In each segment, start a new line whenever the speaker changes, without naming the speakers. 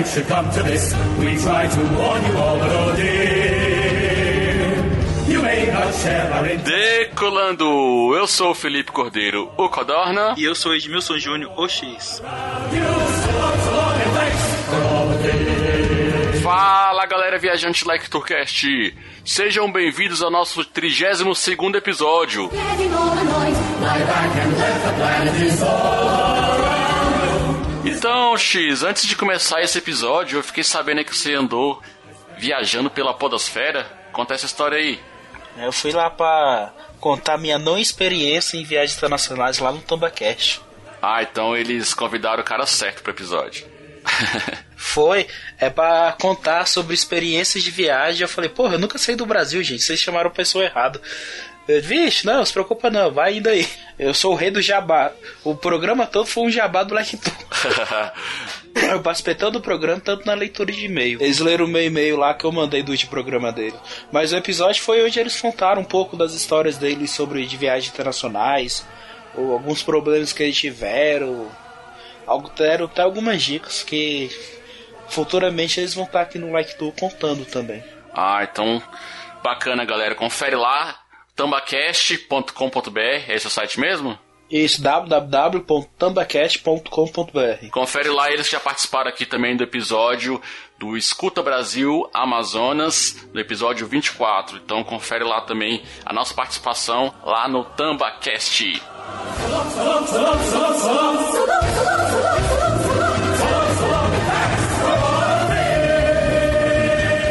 It should come to this. We try to warn you all, but oh dear, you may not share our
Decolando, eu sou o Felipe Cordeiro, o Codorna.
E eu sou Edmilson Júnior,
the fish.
Fala galera viajante Like Tourcast, sejam bem-vindos ao nosso 32 segundo episódio. Então, X, antes de começar esse episódio, eu fiquei sabendo que você andou viajando pela podosfera. Conta essa história aí.
Eu fui lá pra contar minha não experiência em viagens internacionais lá no Tambacast.
Ah, então eles convidaram o cara certo pro episódio.
Foi, é pra contar sobre experiências de viagem. Eu falei, porra, eu nunca saí do Brasil, gente. Vocês chamaram a pessoa errada. Eu, Vixe, não, se preocupa não, vai indo aí. Eu sou o rei do jabá. O programa todo foi um jabá do Black Tour. Eu participei tanto do programa, tanto na leitura de e-mail. Eles leram o meu e-mail lá que eu mandei do último programa dele. Mas o episódio foi onde eles contaram um pouco das histórias deles sobre de viagens internacionais, ou alguns problemas que eles tiveram. Algo, deram até algumas dicas que futuramente eles vão estar aqui no Like Tour contando também.
Ah, então bacana, galera. Confere lá, tambacast.com.br, é esse o site mesmo?
Isso, www.tambacast.com.br.
Confere lá, eles já participaram aqui também do episódio do Escuta Brasil Amazonas, do episódio 24. Então confere lá também a nossa participação lá no Tambacast.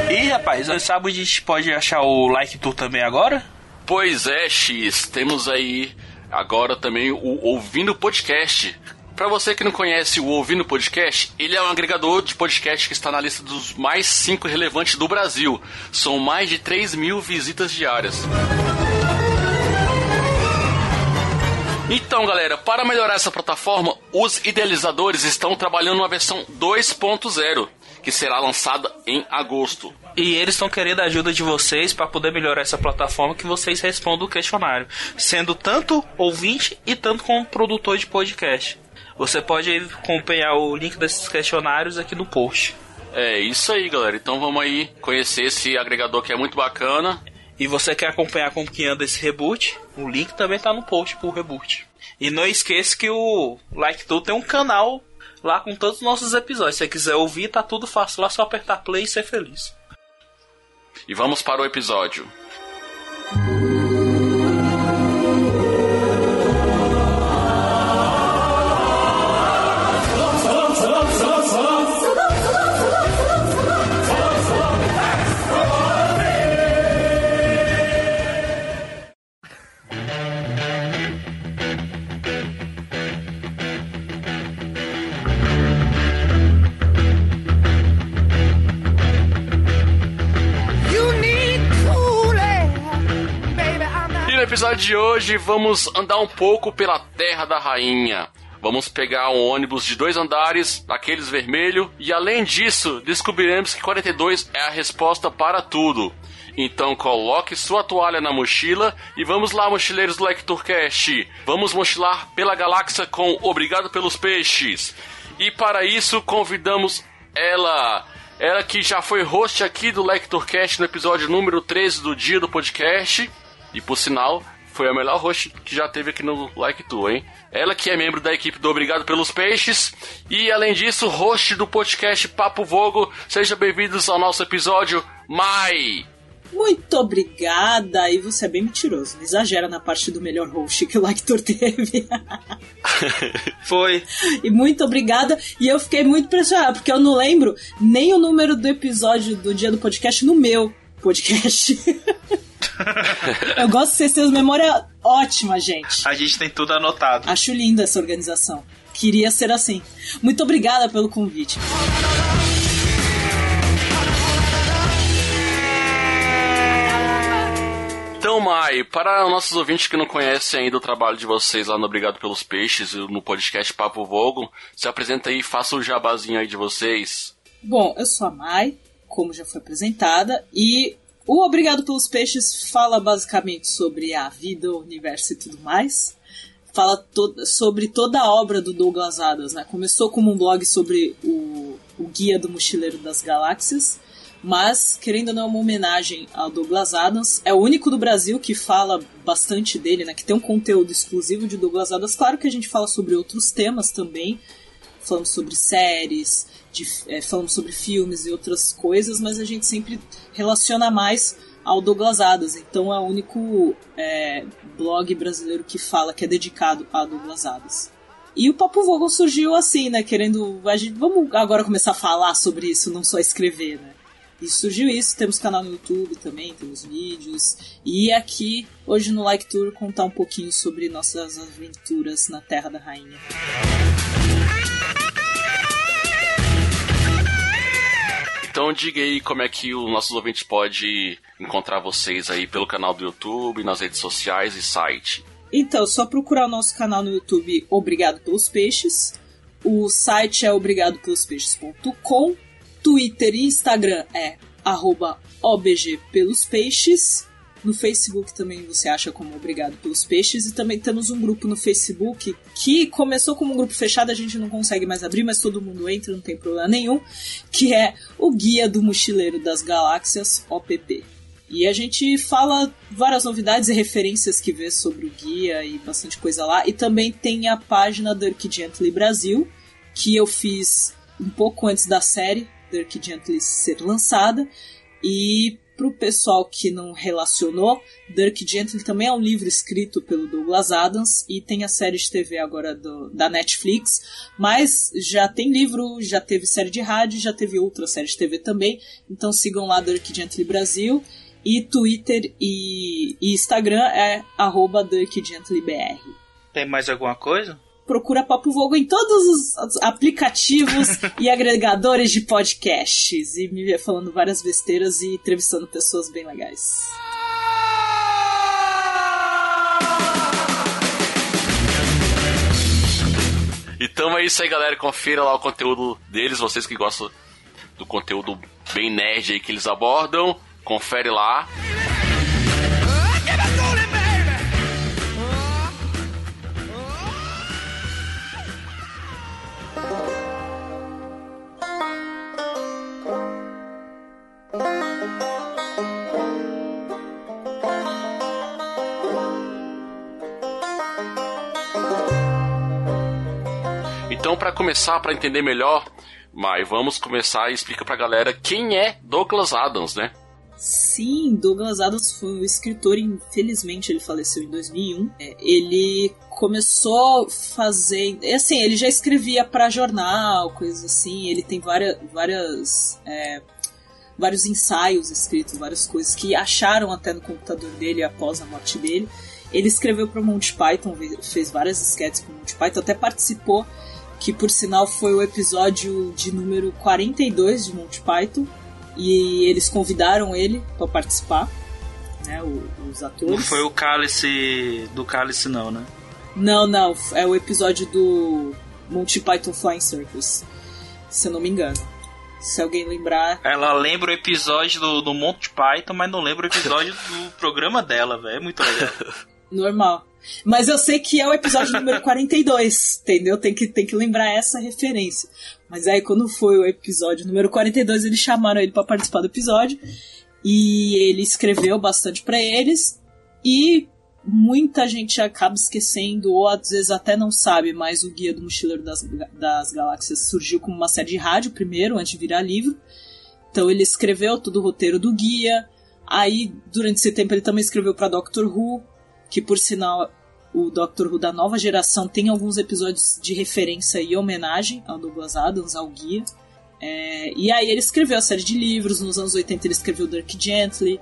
E rapaz, sabe onde a gente pode achar o Like Tour também agora?
Pois é, X, temos aí agora também o Ouvindo Podcast. Pra você que não conhece o Ouvindo Podcast, ele é um agregador de podcast que está na lista dos mais 5 relevantes do Brasil. São mais de 3 mil visitas diárias. Então, galera, para melhorar essa plataforma, os idealizadores estão trabalhando numa versão 2.0, que será lançada em agosto.
E eles estão querendo a ajuda de vocês para poder melhorar essa plataforma que vocês respondam o questionário, sendo tanto ouvinte e tanto como produtor de podcast. Você pode acompanhar o link desses questionários aqui no post.
É isso aí, galera. Então vamos aí conhecer esse agregador que é muito bacana.
E você quer acompanhar como que anda esse reboot? O link também tá no post pro reboot. E não esqueça que o Like Tu tem um canal lá com todos os nossos episódios. Se você quiser ouvir, tá tudo fácil lá, só apertar play e ser feliz.
E vamos para o episódio. De hoje vamos andar um pouco pela Terra da Rainha. Vamos pegar um ônibus de dois andares, daqueles vermelho, e além disso, descobriremos que 42 é a resposta para tudo. Então coloque sua toalha na mochila e vamos lá, mochileiros do Lecturcast. Vamos mochilar pela galáxia com Obrigado pelos Peixes. E para isso convidamos ela, ela que já foi host aqui do Lecturcast no episódio número 13 do dia do podcast. E por sinal, foi a melhor host que já teve aqui no Like Tu, hein? Ela que é membro da equipe do Obrigado pelos Peixes e além disso, host do podcast Papo Vogo. Sejam bem-vindos ao nosso episódio Mai.
Muito obrigada. E você é bem mentiroso. Não exagera na parte do melhor host que o Lactor teve.
Foi.
e muito obrigada. E eu fiquei muito impressionada, porque eu não lembro nem o número do episódio do dia do podcast no meu podcast. Eu gosto que vocês têm memória ótima, gente.
A gente tem tudo anotado.
Acho linda essa organização. Queria ser assim. Muito obrigada pelo convite.
Então, Mai, para os nossos ouvintes que não conhecem ainda o trabalho de vocês lá no Obrigado pelos Peixes, no podcast Papo Vogo, se apresenta aí, faça o um jabazinho aí de vocês.
Bom, eu sou a Mai, como já foi apresentada, e o Obrigado pelos Peixes fala basicamente sobre a vida, o universo e tudo mais. Fala to sobre toda a obra do Douglas Adams, né? Começou como um blog sobre o, o Guia do Mochileiro das Galáxias, mas, querendo ou não, é uma homenagem ao Douglas Adams. É o único do Brasil que fala bastante dele, né? Que tem um conteúdo exclusivo de Douglas Adams. Claro que a gente fala sobre outros temas também. Falamos sobre séries, de, é, falamos sobre filmes e outras coisas, mas a gente sempre relaciona mais ao Douglas Adams. Então é o único é, blog brasileiro que fala, que é dedicado a Douglas Adams. E o Papo Vogel surgiu assim, né? Querendo. A gente, vamos agora começar a falar sobre isso, não só escrever, né? E surgiu isso, temos canal no YouTube também, temos vídeos. E aqui, hoje no Like Tour, contar um pouquinho sobre nossas aventuras na Terra da Rainha.
Então diga aí como é que os nossos ouvintes podem encontrar vocês aí pelo canal do YouTube, nas redes sociais e site.
Então, só procurar o nosso canal no YouTube Obrigado pelos Peixes. O site é obrigadopelospeixes.com Twitter e Instagram é arroba obgpelospeixes. No Facebook também você acha como Obrigado pelos Peixes. E também temos um grupo no Facebook que começou como um grupo fechado, a gente não consegue mais abrir, mas todo mundo entra, não tem problema nenhum. Que é o Guia do Mochileiro das Galáxias, OPP. E a gente fala várias novidades e referências que vê sobre o guia e bastante coisa lá. E também tem a página Dirk Gently Brasil, que eu fiz um pouco antes da série, Dirk Gently ser lançada. E pro pessoal que não relacionou, Dirk Gently também é um livro escrito pelo Douglas Adams e tem a série de TV agora do, da Netflix, mas já tem livro, já teve série de rádio, já teve outra série de TV também, então sigam lá Dirk Gently Brasil e Twitter e, e Instagram é arroba DirkGentlyBR.
Tem mais alguma coisa?
Procura Papo Vogo em todos os aplicativos e agregadores de podcasts. E me vê falando várias besteiras e entrevistando pessoas bem legais.
Então é isso aí, galera. Confira lá o conteúdo deles, vocês que gostam do conteúdo bem nerd aí que eles abordam. Confere lá. Então, para começar, para entender melhor, Mai, vamos começar e explica pra galera quem é Douglas Adams, né?
Sim, Douglas Adams foi um escritor, infelizmente ele faleceu em 2001. É, ele começou fazendo. Assim, ele já escrevia para jornal, coisas assim. Ele tem várias. várias é, vários ensaios escritos, várias coisas que acharam até no computador dele após a morte dele. Ele escreveu para Monty Python, fez várias sketches para Monty Python, até participou, que por sinal foi o episódio de número 42 de Monty Python, e eles convidaram ele para participar, né, os atores.
Não foi o Cálice do Cálice não, né?
Não, não, é o episódio do Monty Python Flying Circus, se eu não me engano. Se alguém lembrar.
Ela lembra o episódio do, do Monty Python, mas não lembra o episódio do programa dela, velho. É muito legal.
Normal. Mas eu sei que é o episódio número 42, entendeu? Tem que, tem que lembrar essa referência. Mas aí, quando foi o episódio número 42, eles chamaram ele para participar do episódio. E ele escreveu bastante para eles. E muita gente acaba esquecendo, ou às vezes até não sabe, mas o Guia do Mochileiro das, das Galáxias surgiu como uma série de rádio primeiro, antes de virar livro. Então ele escreveu todo o roteiro do guia. Aí, durante esse tempo, ele também escreveu para Doctor Who, que por sinal o Doctor Who da nova geração tem alguns episódios de referência e homenagem ao Douglas Adams, ao guia. É, e aí ele escreveu a série de livros, nos anos 80 ele escreveu Dirk Gently,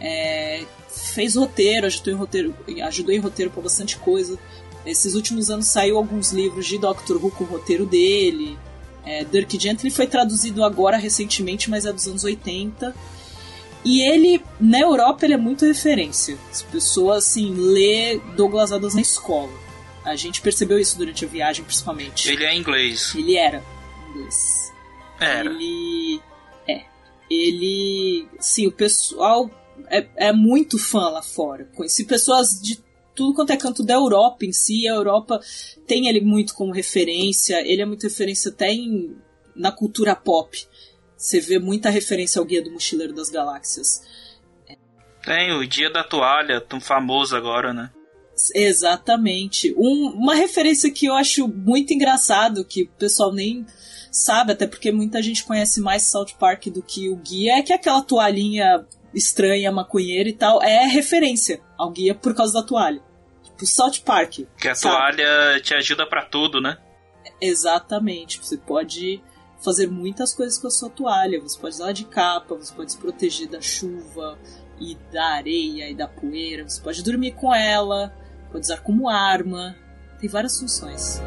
é, fez roteiro, ajudou em roteiro, ajudou em roteiro para bastante coisa. Esses últimos anos saiu alguns livros de Doctor Who com o roteiro dele. É, Dirk Gently foi traduzido agora recentemente, mas é dos anos 80. E ele, na Europa, ele é muito referência. As pessoas, assim, lê Douglas Adams na escola. A gente percebeu isso durante a viagem, principalmente.
Ele é inglês.
Ele era inglês.
Era.
Ele. É. Ele. Sim, o pessoal é, é muito fã lá fora. Conheci pessoas de tudo quanto é canto da Europa em si. A Europa tem ele muito como referência. Ele é muito referência até em, na cultura pop. Você vê muita referência ao Guia do Mochileiro das Galáxias.
Tem o Dia da Toalha, tão famoso agora, né?
Exatamente. Um, uma referência que eu acho muito engraçado, que o pessoal nem sabe, até porque muita gente conhece mais South Park do que o guia, é que aquela toalhinha estranha, maconheira e tal, é referência ao guia por causa da toalha. Tipo, South Park.
Que a
sabe?
toalha te ajuda para tudo, né?
Exatamente. Você pode fazer muitas coisas com a sua toalha. Você pode usar ela de capa, você pode se proteger da chuva e da areia e da poeira. Você pode dormir com ela, pode usar como arma. Tem várias funções.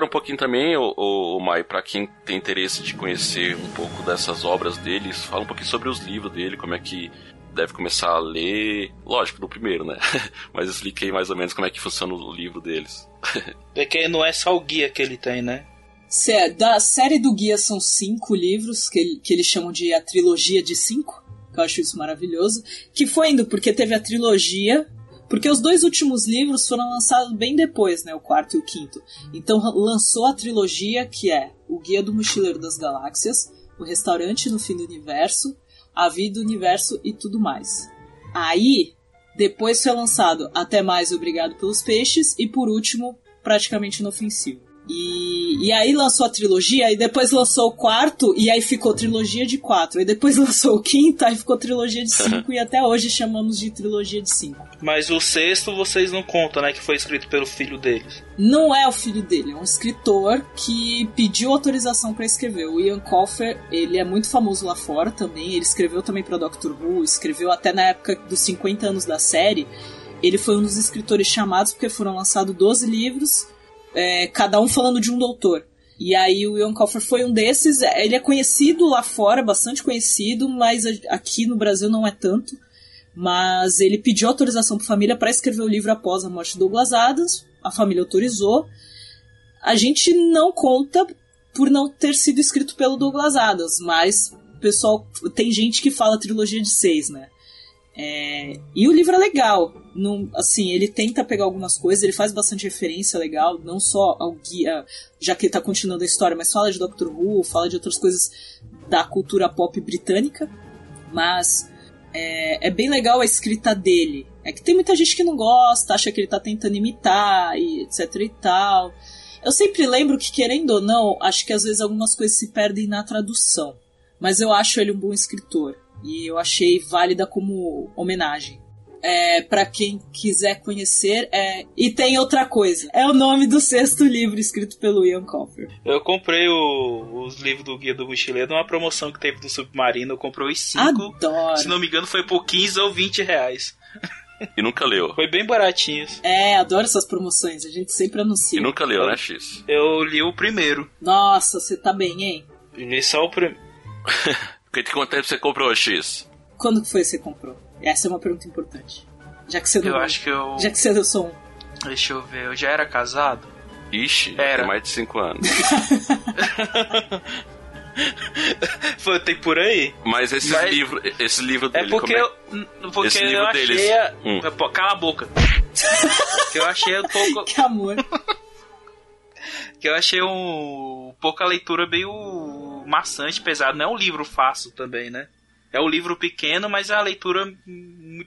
Agora um pouquinho também, o, o, o Mai, pra quem tem interesse de conhecer um pouco dessas obras deles, fala um pouquinho sobre os livros dele, como é que deve começar a ler. Lógico, do primeiro, né? Mas expliquei mais ou menos como é que funciona o livro deles.
Porque não é só o guia que ele tem, né?
Sé- Da série do Guia são cinco livros, que, ele- que eles chamam de a trilogia de cinco, que eu acho isso maravilhoso. Que foi indo porque teve a trilogia, porque os dois últimos livros foram lançados bem depois, né? O quarto e o quinto. Então lançou a trilogia que é O Guia do Mochileiro das Galáxias, O Restaurante no Fim do Universo, A Vida, o Universo e tudo mais. Aí, depois foi lançado Até Mais Obrigado pelos Peixes e por último, Praticamente Inofensivo. E, e aí lançou a trilogia, aí depois lançou o quarto, e aí ficou trilogia de quatro. Aí depois lançou o quinto, aí ficou trilogia de cinco, e até hoje chamamos de trilogia de cinco.
Mas o sexto vocês não contam, né? Que foi escrito pelo filho deles.
Não é o filho dele, é um escritor que pediu autorização para escrever. O Ian Colfer, ele é muito famoso lá fora também. Ele escreveu também para Doctor Who, escreveu até na época dos 50 anos da série. Ele foi um dos escritores chamados porque foram lançados 12 livros, é, cada um falando de um doutor. E aí o Ian Colfer foi um desses. Ele é conhecido lá fora, bastante conhecido, mas aqui no Brasil não é tanto. Mas ele pediu autorização para a família para escrever o livro após a morte de Douglas Adams. A família autorizou. A gente não conta por não ter sido escrito pelo Douglas Adams, mas pessoal tem gente que fala trilogia de seis, né? É, e o livro é legal. Não, assim, ele tenta pegar algumas coisas, ele faz bastante referência legal, não só ao guia, já que ele tá continuando a história, mas fala de Doctor Who, fala de outras coisas da cultura pop britânica. Mas é, é bem legal a escrita dele. É que tem muita gente que não gosta, acha que ele tá tentando imitar e etc e tal. Eu sempre lembro que, querendo ou não, acho que às vezes algumas coisas se perdem na tradução. Mas eu acho ele um bom escritor. E eu achei válida como homenagem. É, para quem quiser conhecer, é... e tem outra coisa. É o nome do sexto livro escrito pelo Ian Colfer.
Eu comprei o- os livros do Guia do Mochileiro numa promoção que teve do Submarino. Eu comprei os cinco.
Adoro.
Se não me engano, foi por 15 ou 20 reais.
E nunca leu.
Foi bem baratinhos.
É, adoro essas promoções. A gente sempre anuncia.
E nunca leu, né, X?
Eu li o primeiro.
Nossa, você tá bem, hein?
Li só o primeiro.
Que- Quanto tempo você comprou, X?
Quando que foi que você comprou? Essa é uma pergunta importante. Já que você não.
Eu acho que eu.
Já que você deu som.
Deixa eu ver, eu já era casado?
Ixi,
Era.
tem mais de 5 anos.
Foi, tem por aí?
Mas esse
Mas-
livro, esse livro
É
dele,
porque
como
eu. Porque
Esse
eu
livro
achei.
deles.
A...
Hum.
Pô, Cala a boca. que eu achei um pouco.
Que amor.
Que eu achei um. pouca leitura meio maçante, pesado. Não é um livro fácil também, né? É um livro pequeno, mas a leitura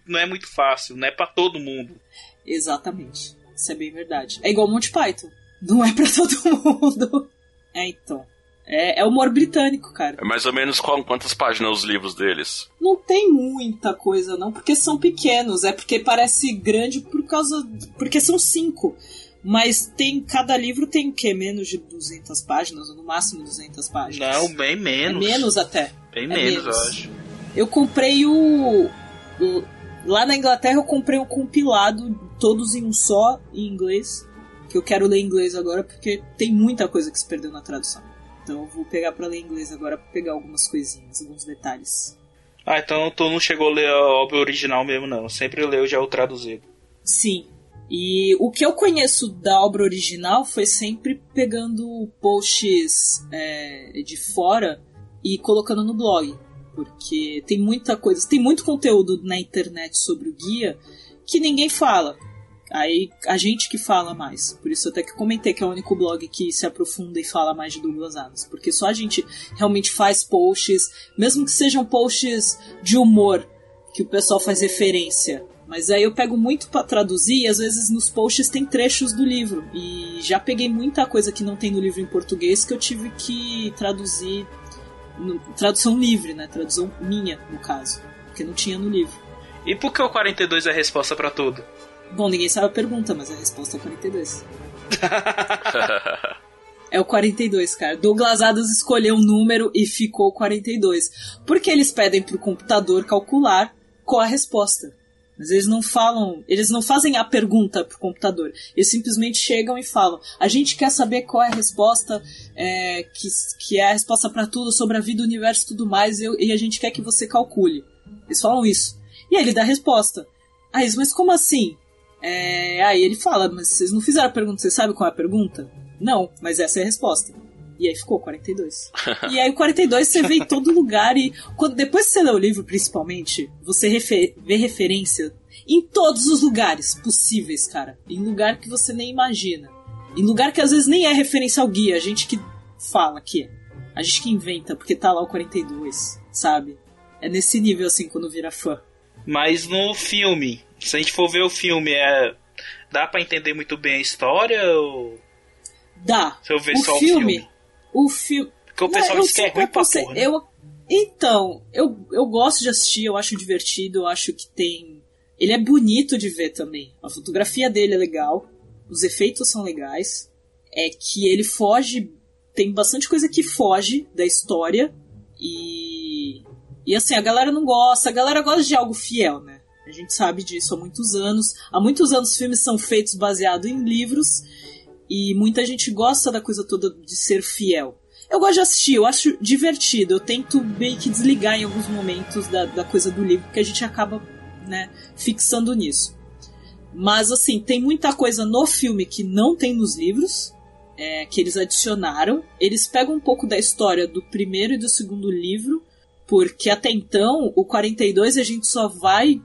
não é muito fácil, não é pra todo mundo.
Exatamente. Isso é bem verdade. É igual Monty Python. Não é pra todo mundo. É, então. É, é humor britânico, cara.
É mais ou menos qual- quantas páginas os livros deles?
Não tem muita coisa, não, porque são pequenos. É porque parece grande por causa. Porque são cinco. Mas tem. Cada livro tem o quê? Menos de 200 páginas, ou no máximo 200 páginas.
Não, bem
É
menos.
menos até.
Bem
é
menos,
menos.
eu acho.
Eu comprei o, o- Lá na Inglaterra eu comprei um compilado, todos em um só, em inglês. Que eu quero ler em inglês agora, porque tem muita coisa que se perdeu na tradução. Então eu vou pegar pra ler em inglês agora pra pegar algumas coisinhas, alguns detalhes.
Ah, então tu não chegou a ler a obra original mesmo, não. Sempre leu já o traduzido.
Sim. E o que eu conheço da obra original foi sempre pegando posts é, de fora e colocando no blog. Porque tem muita coisa, tem muito conteúdo na internet sobre o guia que ninguém fala. Aí a gente que fala mais. Por isso até que comentei que é o único blog que se aprofunda e fala mais de Douglas Adams. Porque só a gente realmente faz posts, mesmo que sejam posts de humor, que o pessoal faz referência. Mas aí eu pego muito pra traduzir e às vezes nos posts tem trechos do livro. E já peguei muita coisa que não tem no livro em português que eu tive que traduzir. no- tradução livre, né? Tradução minha, no caso. Porque não tinha no livro.
E por que o 42 é a resposta pra tudo?
Bom, ninguém sabe a pergunta, mas a resposta é 42. É o 42, cara. Douglas Adams escolheu um número e ficou 42. Porque eles pedem pro computador calcular qual a resposta. Mas eles não falam, eles não fazem a pergunta pro computador. Eles simplesmente chegam e falam: a gente quer saber qual é a resposta, é, que, que é a resposta para tudo sobre a vida, o universo e tudo mais, e, e a gente quer que você calcule. Eles falam isso. E aí ele dá a resposta. Aí, eles, mas como assim? É, aí ele fala, mas vocês não fizeram a pergunta, você sabe qual é a pergunta? Não, mas essa é a resposta. E aí ficou 42. e aí o 42 você vê em todo lugar e quando, depois que você lê o livro, principalmente, você refe- vê referência em todos os lugares possíveis, cara. Em lugar que você nem imagina. Em lugar que às vezes nem é referência ao guia, a gente que fala que é. A gente que inventa, porque tá lá o 42, sabe? É nesse nível assim quando vira fã.
Mas no filme, se a gente for ver o filme, é... dá pra entender muito bem a história ou
Dá.
se eu ver
o
só
filme,
o filme?
O filme.
Porque o pessoal
eu
diz que é ruim pra
você-
porra, né?
eu, Então, eu, eu gosto de assistir, eu acho divertido, eu acho que tem. Ele é bonito de ver também. A fotografia dele é legal, os efeitos são legais. É que ele foge. Tem bastante coisa que foge da história. E. E assim, a galera não gosta, a galera gosta de algo fiel, né? A gente sabe disso há muitos anos. Há muitos anos filmes são feitos baseados em livros. E muita gente gosta da coisa toda de ser fiel. Eu gosto de assistir, eu acho divertido. Eu tento meio que desligar em alguns momentos da, da coisa do livro, porque a gente acaba, né, fixando nisso. Mas, assim, tem muita coisa no filme que não tem nos livros, é, que eles adicionaram. Eles pegam um pouco da história do primeiro e do segundo livro, porque até então, o 42 a gente só vai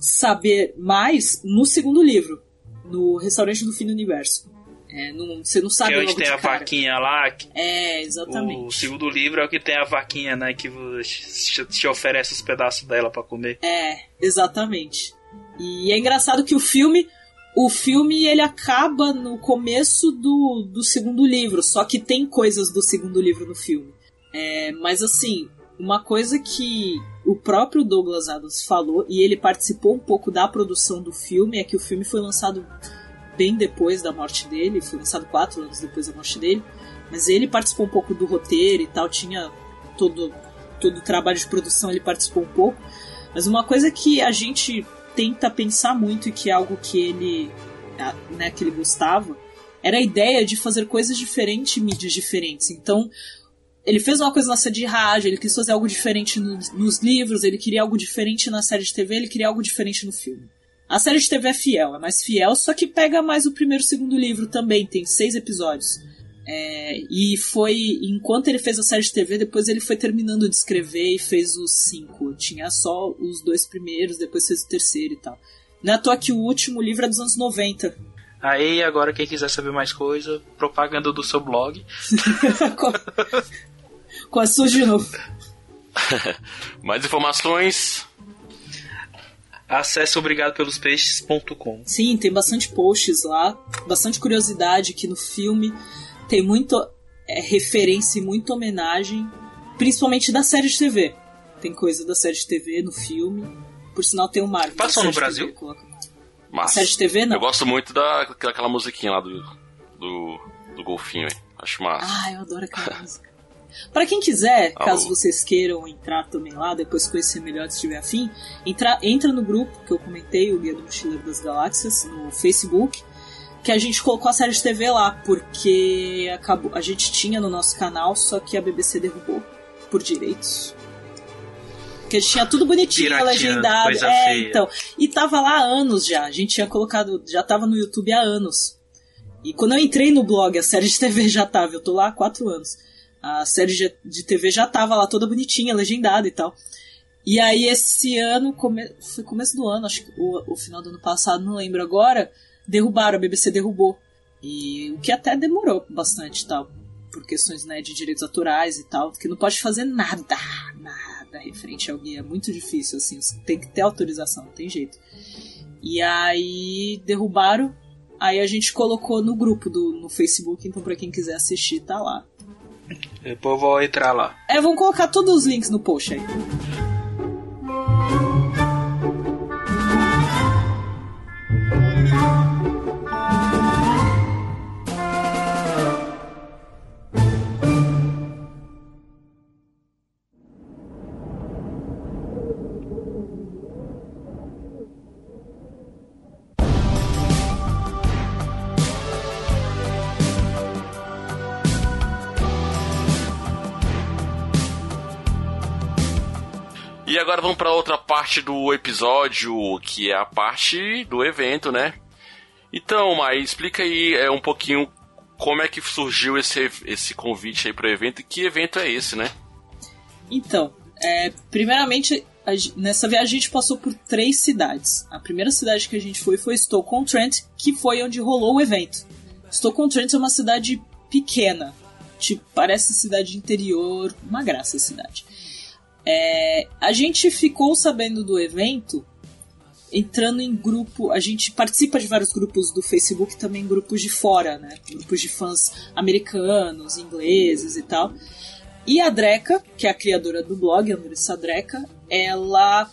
saber mais no segundo livro, no Restaurante do Fim do Universo. É, não- você não sabe
Que é onde tem a
cara.
vaquinha lá. que-
É, exatamente.
O segundo livro é o que tem a vaquinha, né? Que te, oferece os pedaços dela pra comer.
É, exatamente. E é engraçado que o filme, o filme ele acaba no começo do, do segundo livro, só que tem coisas do segundo livro no filme. É, mas assim, uma coisa que o próprio Douglas Adams falou e ele participou um pouco da produção do filme é que o filme foi lançado bem depois da morte dele, foi lançado quatro anos depois da morte dele, mas ele participou um pouco do roteiro e tal, tinha todo todo o trabalho de produção ele participou um pouco. Mas uma coisa que a gente tenta pensar muito e que é algo que ele, né, que ele gostava, era a ideia de fazer coisas diferentes, mídias diferentes. Então, ele fez uma coisa na série de rádio, ele quis fazer algo diferente no- nos livros, ele queria algo diferente na série de TV, ele queria algo diferente no filme. A série de TV é fiel, é mais fiel, só que pega mais o primeiro e o segundo livro também, tem seis episódios. É, e foi enquanto ele fez a série de TV, depois ele foi terminando de escrever e fez os cinco. Tinha só os dois primeiros, depois fez o terceiro e tal. Não é à toa que o último livro é dos anos 90.
Aí, agora, quem quiser saber mais coisa, propaganda do seu blog.
com, com a Su de novo.
Mais informações?
Acesse obrigadopelospeixes.com.
Sim, tem bastante posts lá, bastante curiosidade que no filme tem muito é, referência e muita homenagem, principalmente da série de TV. Tem coisa da série de TV no filme. Por sinal, tem o Marvel.
Passou
da
no Brasil?
TV, coloca-
Mas
Série de TV, não.
Eu gosto muito da, daquela musiquinha lá do, do, do golfinho, hein? Acho massa.
Ah, eu adoro aquela música. Pra quem quiser,
Alô.
caso vocês queiram entrar também lá, depois conhecer melhor se tiver afim, entra, entra no grupo que eu comentei, o Guia do Mochileiro das Galáxias, no Facebook, que a gente colocou a série de TV lá, porque acabou, a gente tinha no nosso canal, só que a BBC derrubou por direitos. Porque a gente tinha tudo bonitinho, legendado.
coisa
É,
feia.
então. E tava lá há anos já. A gente tinha colocado. Já tava no YouTube há anos. E quando eu entrei no blog, a série de TV já tava. Eu tô lá há quatro anos. A série de- TV já tava lá toda bonitinha, legendada e tal. E aí esse ano, come... foi começo do ano, acho que o, o final do ano passado, não lembro agora, derrubaram, a BBC derrubou. E o que até demorou bastante tal. Por questões né, de direitos autorais e tal, que não pode fazer nada, nada referente ao guia. É muito difícil, assim, tem que ter autorização, não tem jeito. E aí derrubaram, aí a gente colocou no grupo do, no Facebook, então pra quem quiser assistir, tá lá.
Depois eu vou entrar lá.
É, vamos colocar todos os links no post aí.
Agora vamos pra outra parte do episódio, que é a parte do evento, né? Então, Mai, explica aí é, um pouquinho como é que surgiu esse, esse convite aí pro evento e que evento é esse, né?
Então, é, primeiramente, a nessa viagem a gente passou por três cidades. A primeira cidade que a gente foi foi Stoke-on-Trent, que foi onde rolou o evento. Stoke-on-Trent é uma cidade pequena, tipo, parece cidade de interior, uma graça a cidade. É, a gente ficou sabendo do evento entrando em grupo. A gente participa de vários grupos do Facebook, também grupos de fora, né? Grupos de fãs americanos, ingleses e tal. E a Dreca, que é a criadora do blog, a Andressa Dreca, ela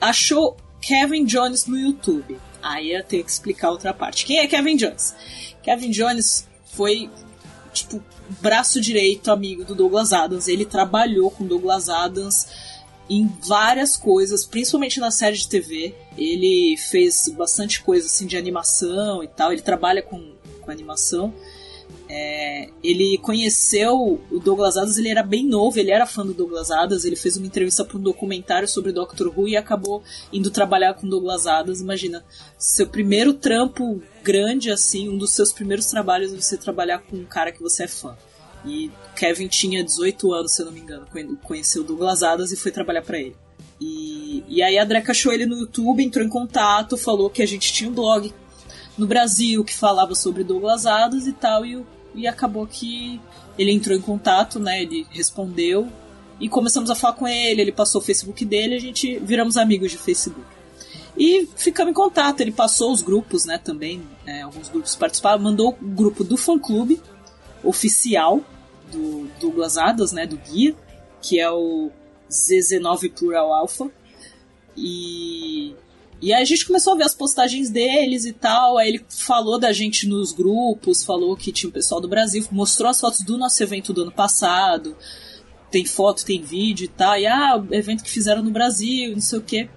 achou Kevin Jones no YouTube. Aí eu tenho que explicar outra parte. Quem é Kevin Jones? Kevin Jones foi, tipo, braço direito amigo do Douglas Adams. Ele trabalhou com Douglas Adams em várias coisas, principalmente na série de TV. Ele fez bastante coisa assim de animação e tal. Ele trabalha com, com animação. É, ele conheceu o Douglas Adams, ele era bem novo, ele era fã do Douglas Adams, ele fez uma entrevista para um documentário sobre Doctor Who e acabou indo trabalhar com Douglas Adams. Imagina, seu primeiro trampo grande assim, um dos seus primeiros trabalhos é você trabalhar com um cara que você é fã. E Kevin tinha 18 anos, se eu não me engano, conheceu Douglas Adams e foi trabalhar para ele. E, e aí a Dreca achou ele no YouTube, entrou em contato, falou que a gente tinha um blog no Brasil que falava sobre Douglas Adams e tal, e, e acabou que ele entrou em contato, né? Ele respondeu e começamos a falar com ele, ele passou o Facebook dele, a gente viramos amigos de Facebook. E ficamos em contato, ele passou os grupos, né, também, né, alguns grupos participaram, mandou o grupo do fã clube oficial do Douglas Adams, né, do guia, que é o ZZ9 Plural Alpha. E e aí a gente começou a ver as postagens deles e tal. Aí ele falou da gente nos grupos, falou que tinha o pessoal do Brasil, mostrou as fotos do nosso evento do ano passado. Tem foto, tem vídeo e tal. E ah, evento que fizeram no Brasil, não sei o quê.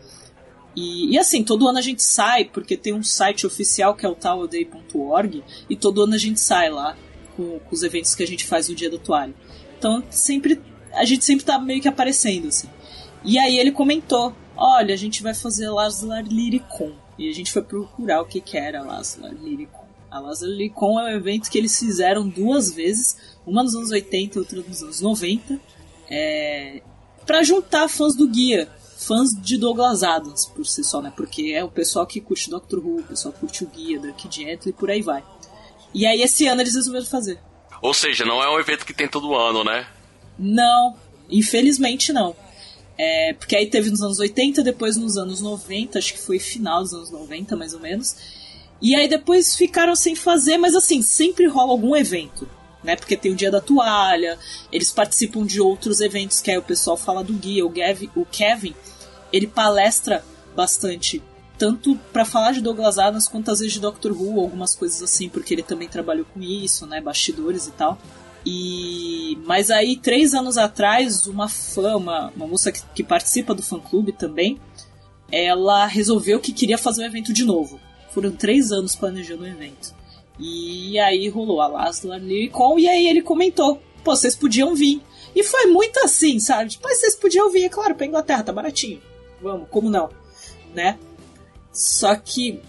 E, e assim, todo ano a gente sai, porque tem um site oficial que é o towerday.org, e todo ano a gente sai lá com, com os eventos que a gente faz no dia da toalha. Então sempre a gente sempre tá meio que aparecendo, assim. E aí ele comentou: Olha, a gente vai fazer Laslar Lyricon. E a gente foi procurar o que, que era Laslar Lyricon. A Laslar Lyricon é um evento que eles fizeram duas vezes, uma nos anos 80 e outra nos anos 90, é, para juntar fãs do guia, fãs de Douglas Adams, por si só, né? Porque é o pessoal que curte Doctor Who, o pessoal que curte o guia, Dark Gently e por aí vai. E aí esse ano eles resolveram fazer.
Ou seja, não é um evento que tem todo ano, né?
Não, infelizmente não. É, porque aí teve nos anos 80, depois nos anos 90, acho que foi final dos anos 90, mais ou menos. E aí depois ficaram sem fazer, mas assim, sempre rola algum evento. Né, porque tem o dia da toalha, eles participam de outros eventos, que aí o pessoal fala do guia, o, o Kevin, ele palestra bastante, tanto para falar de Douglas Adams quanto às vezes de Doctor Who, algumas coisas assim, porque ele também trabalhou com isso, né, bastidores e tal. E mas aí três anos atrás, uma fã, uma, uma moça que, que participa do fã clube também, ela resolveu que queria fazer o evento de novo. Foram três anos planejando o evento. E aí rolou a Laszlo Niricon, e aí ele comentou: pô, vocês podiam vir. E foi muito assim, sabe? Tipo, vocês podiam vir, é claro, pra Inglaterra, tá baratinho. Vamos, como não? Né? Só que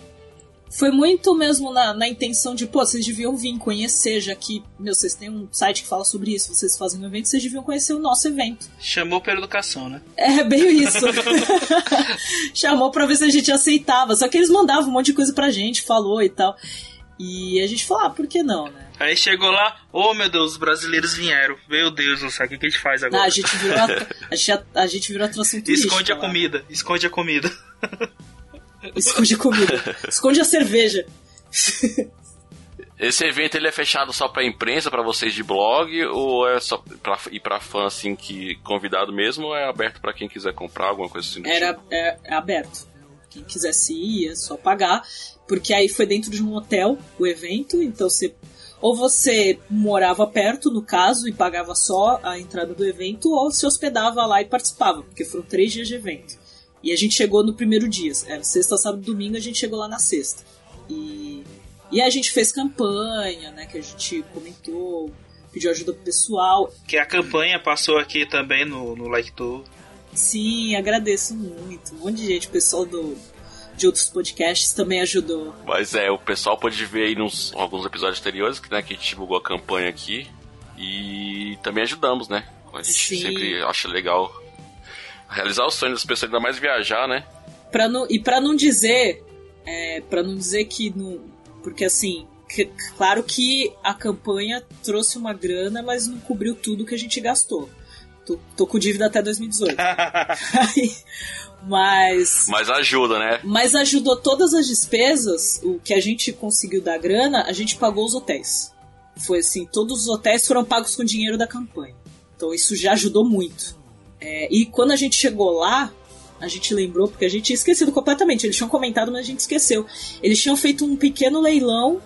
foi muito mesmo na, na intenção de, pô, vocês deviam vir conhecer, já que, meu, vocês têm um site que fala sobre isso, vocês fazem um evento, vocês deviam conhecer o nosso evento.
Chamou pela educação, né?
É, bem isso. Chamou pra ver se a gente aceitava. Só que eles mandavam um monte de coisa pra gente, falou e tal. E a gente falou, ah, por que não, né?
Aí chegou lá, oh meu Deus, os brasileiros vieram. Meu Deus, não sabe o que a gente faz agora.
Ah, a gente virou, a, a, gente, a gente virou atração turística.
Esconde a
lá.
comida, esconde a comida.
Esconde a comida. Esconde a cerveja.
Esse evento ele é fechado só pra imprensa, pra vocês de blog, ou é só pra, e pra fã, assim, que convidado mesmo, ou é aberto pra quem quiser comprar alguma coisa assim? do
Era
tipo?
é, é aberto. Quem quisesse ir, é só pagar. Porque aí foi dentro de um hotel o evento, então você. Ou você morava perto, no caso, e pagava só a entrada do evento, ou se hospedava lá e participava, porque foram três dias de evento. E a gente chegou no primeiro dia, era sexta, sábado, domingo, a gente chegou lá na sexta. E, e a gente fez campanha, né, que a gente comentou, pediu ajuda pro pessoal.
Que a campanha passou aqui também no, no Like.
Sim, agradeço muito. Um monte de gente, o pessoal do, de outros podcasts também ajudou.
Mas é, o pessoal pode ver aí nos alguns episódios anteriores, que, né, que a gente divulgou a campanha aqui. E também ajudamos, né? A gente
Sim.
sempre acha legal realizar os sonhos das pessoas, ainda mais viajar, né?
Pra não, e pra não dizer. É, para não dizer que. Não, porque assim. que- claro que a campanha trouxe uma grana, mas não cobriu tudo que a gente gastou. Tô, tô com dívida até 2018. Aí, mas.
Mas ajuda, né?
Mas ajudou todas as despesas, o que a gente conseguiu da grana, a gente pagou os hotéis. Foi assim, todos os hotéis foram pagos com dinheiro da campanha. Então isso já ajudou muito. É, e quando a gente chegou lá, a gente lembrou, porque a gente tinha esquecido completamente. Eles tinham comentado, mas a gente esqueceu. Eles tinham feito um pequeno leilão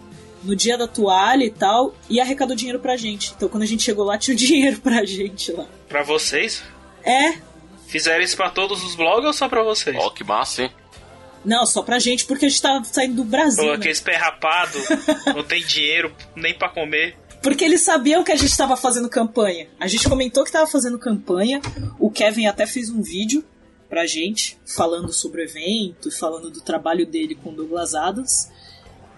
no dia da toalha e tal, e arrecadou dinheiro pra gente. Então quando a gente chegou lá, tinha o dinheiro pra gente lá.
pra vocês?
É,
Fizeram isso pra todos os blogs ou só pra vocês?
Ó, que massa, hein?
não, só pra gente, porque a gente tava saindo do Brasil.
Pô,
né?
aqueles perrapado, não tem dinheiro nem pra comer.
Porque eles sabiam que a gente estava fazendo campanha. A gente comentou que estava fazendo campanha. O Kevin até fez um vídeo pra gente, falando sobre o evento, falando do trabalho dele com o Douglas Adams.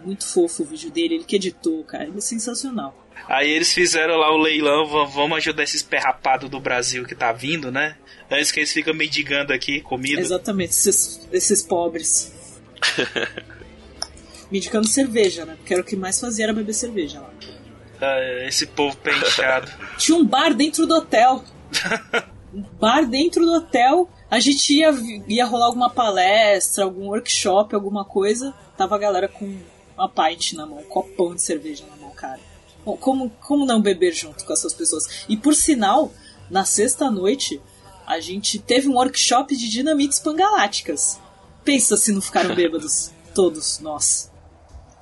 Muito fofo o vídeo dele, ele que editou, cara. Ele é sensacional.
Aí eles fizeram lá o leilão, vamos ajudar esses perrapados do Brasil que tá vindo, né? Antes que eles ficam mendigando aqui comida.
Exatamente, esses, esses pobres. Me indicando cerveja, né? Porque era o que mais fazia era beber cerveja lá.
Ah, esse povo penteado.
Tinha um bar dentro do hotel. um bar dentro do hotel. A gente ia, ia rolar alguma palestra, algum workshop, alguma coisa. Tava a galera com uma pint na mão, um copão de cerveja na mão, cara. Bom, Como, como não beber junto com essas pessoas? E por sinal, na sexta noite, a gente teve um workshop de dinamites pangaláticas. Pensa se não ficaram bêbados. Todos nós.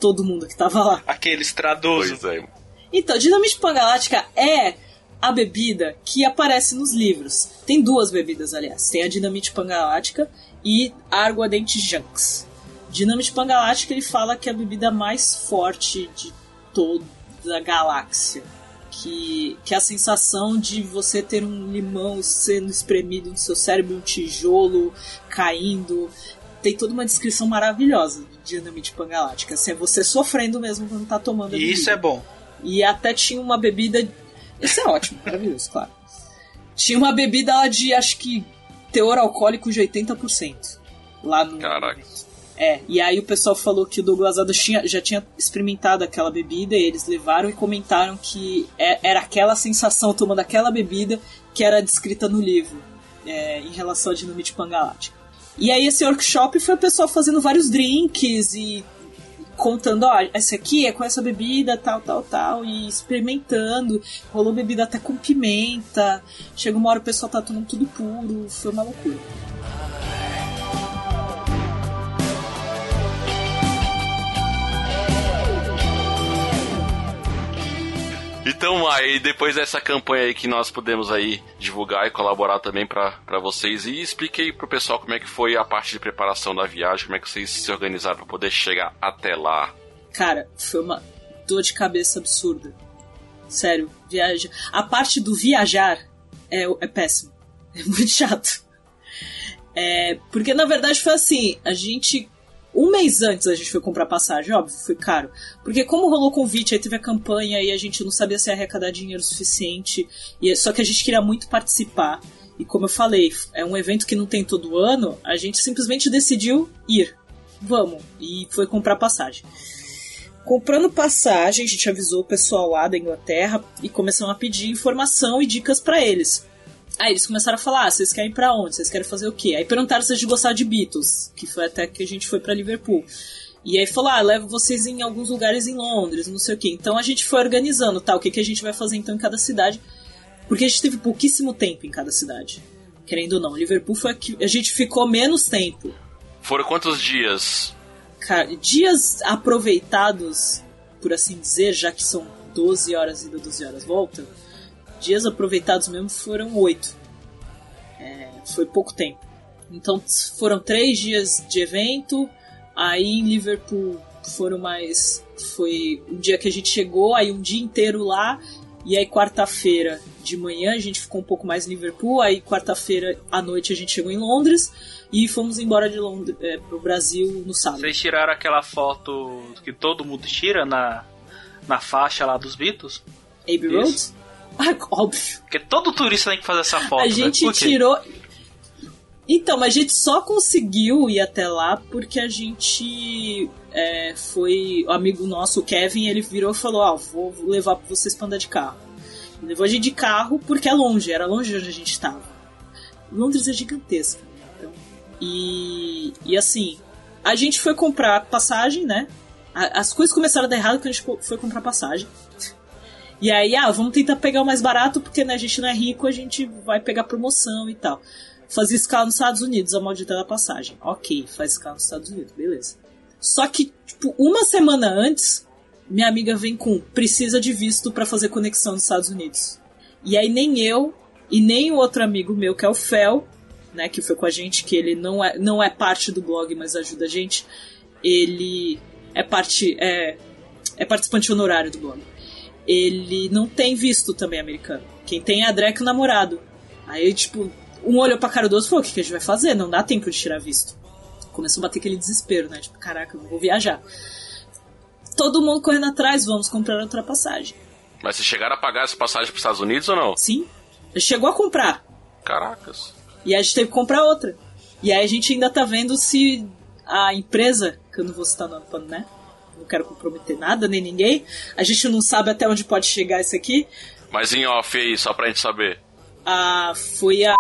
Todo mundo que tava lá.
Aqueles tradosos.
Pois é.
Então, Dinamite Pangalática é a bebida que aparece nos livros. Tem duas bebidas, aliás. Tem a Dinamite Pangalática e a Aguardente Junks. Dinamite Pangalática ele fala que é a bebida mais forte de toda a galáxia. Que, que é a sensação de você ter um limão sendo espremido no seu cérebro, um tijolo caindo. Tem toda uma descrição maravilhosa de Dinamite Pangalática. Assim, é você sofrendo mesmo quando tá tomando a
E isso é
bebida.
bom.
E até tinha uma bebida. Isso é ótimo, maravilhoso, claro. Tinha uma bebida lá de, acho que, teor alcoólico de 80%. Lá no.
Caraca.
É, e aí o pessoal falou que o Douglas Adams tinha, já tinha experimentado aquela bebida e eles levaram e comentaram que é- era aquela sensação tomando aquela bebida que era descrita no livro. é, em relação à dinamite pangalática. E aí esse workshop foi o pessoal fazendo vários drinks e contando, ó, essa aqui é com essa bebida, tal, tal, tal, e experimentando. Rolou bebida até com pimenta. Chega uma hora o pessoal tá tomando tudo puro, foi uma loucura.
Então, aí, depois dessa campanha aí que nós podemos aí divulgar e colaborar também para vocês, e explique aí pro pessoal como é que foi a parte de preparação da viagem, como é que vocês se organizaram para poder chegar até lá.
Cara, foi uma dor de cabeça absurda. Sério, viaja. A parte do viajar é, é péssimo. É muito chato. É, porque na verdade foi assim, a gente um mês antes a gente foi comprar passagem, óbvio, foi caro. Porque como rolou convite, aí teve a campanha e a gente não sabia se ia arrecadar dinheiro suficiente. E, só que a gente queria muito participar. E como eu falei, é um evento que não tem todo ano, a gente simplesmente decidiu ir. Vamos. E foi comprar passagem. Comprando passagem, a gente avisou o pessoal lá da Inglaterra e começamos a pedir informação e dicas para eles. Aí eles começaram a falar: ah, vocês querem ir pra onde? Vocês querem fazer o quê? Aí perguntaram se eles gostaram de Beatles, que foi até que a gente foi para Liverpool. E aí falou: ah, levo vocês em alguns lugares em Londres, não sei o quê. Então a gente foi organizando, tá? O que, que a gente vai fazer então em cada cidade. Porque a gente teve pouquíssimo tempo em cada cidade. Querendo ou não. Liverpool foi a que a gente ficou menos tempo.
Foram quantos dias?
Cara, dias aproveitados, por assim dizer, já que são 12 horas ida, 12 horas volta dias aproveitados mesmo foram oito. É, foi pouco tempo. Então foram três dias de evento. Aí em Liverpool foram mais. Foi um dia que a gente chegou, aí um dia inteiro lá. E aí quarta-feira de manhã a gente ficou um pouco mais em Liverpool. Aí quarta-feira à noite a gente chegou em Londres. E fomos embora de Londres é, pro Brasil no sábado.
Vocês tiraram aquela foto que todo mundo tira na, na faixa lá dos Beatles?
Abbey Road? Óbvio.
Porque todo turista tem que fazer essa foto.
A gente tirou. Então, mas a gente só conseguiu ir até lá porque a gente é, foi. O amigo nosso, o Kevin, ele virou e falou: Ah, vou levar vocês pra andar de carro. Levou a gente de carro porque é longe, era longe onde a gente estava. Londres é gigantesca. Então, e, e assim, a gente foi comprar passagem, né? As coisas começaram a dar errado quando a gente foi comprar passagem. E aí, ah, vamos tentar pegar o mais barato, porque né, a gente não é rico, a gente vai pegar promoção e tal. Fazer escala nos Estados Unidos, a maldita da passagem. Ok, faz escala nos Estados Unidos, beleza. Só que, tipo, uma semana antes, minha amiga vem com precisa de visto para fazer conexão nos Estados Unidos. E aí nem eu e nem o outro amigo meu, que é o Fel, né, que foi com a gente, que ele não é, não é parte do blog, mas ajuda a gente. Ele é parte é, é participante honorário do blog ele não tem visto também americano. Quem tem é a Drek o namorado. Aí, tipo, um olhou pra cara do outro e falou: o que, que a gente vai fazer? Não dá tempo de tirar visto. Começou a bater aquele desespero, né? Tipo, caraca, não vou viajar. Todo mundo correndo atrás, vamos comprar outra passagem.
Mas vocês chegaram a pagar essa passagem pros Estados Unidos ou não?
Sim. Chegou a comprar.
Caracas.
E a gente teve que comprar outra. E aí a gente ainda tá vendo se a empresa, que eu não vou citar o nome, né? Não quero comprometer nada, nem ninguém. A gente não sabe até onde pode chegar isso aqui.
Mas em off aí, só pra gente saber.
Ah, foi a. a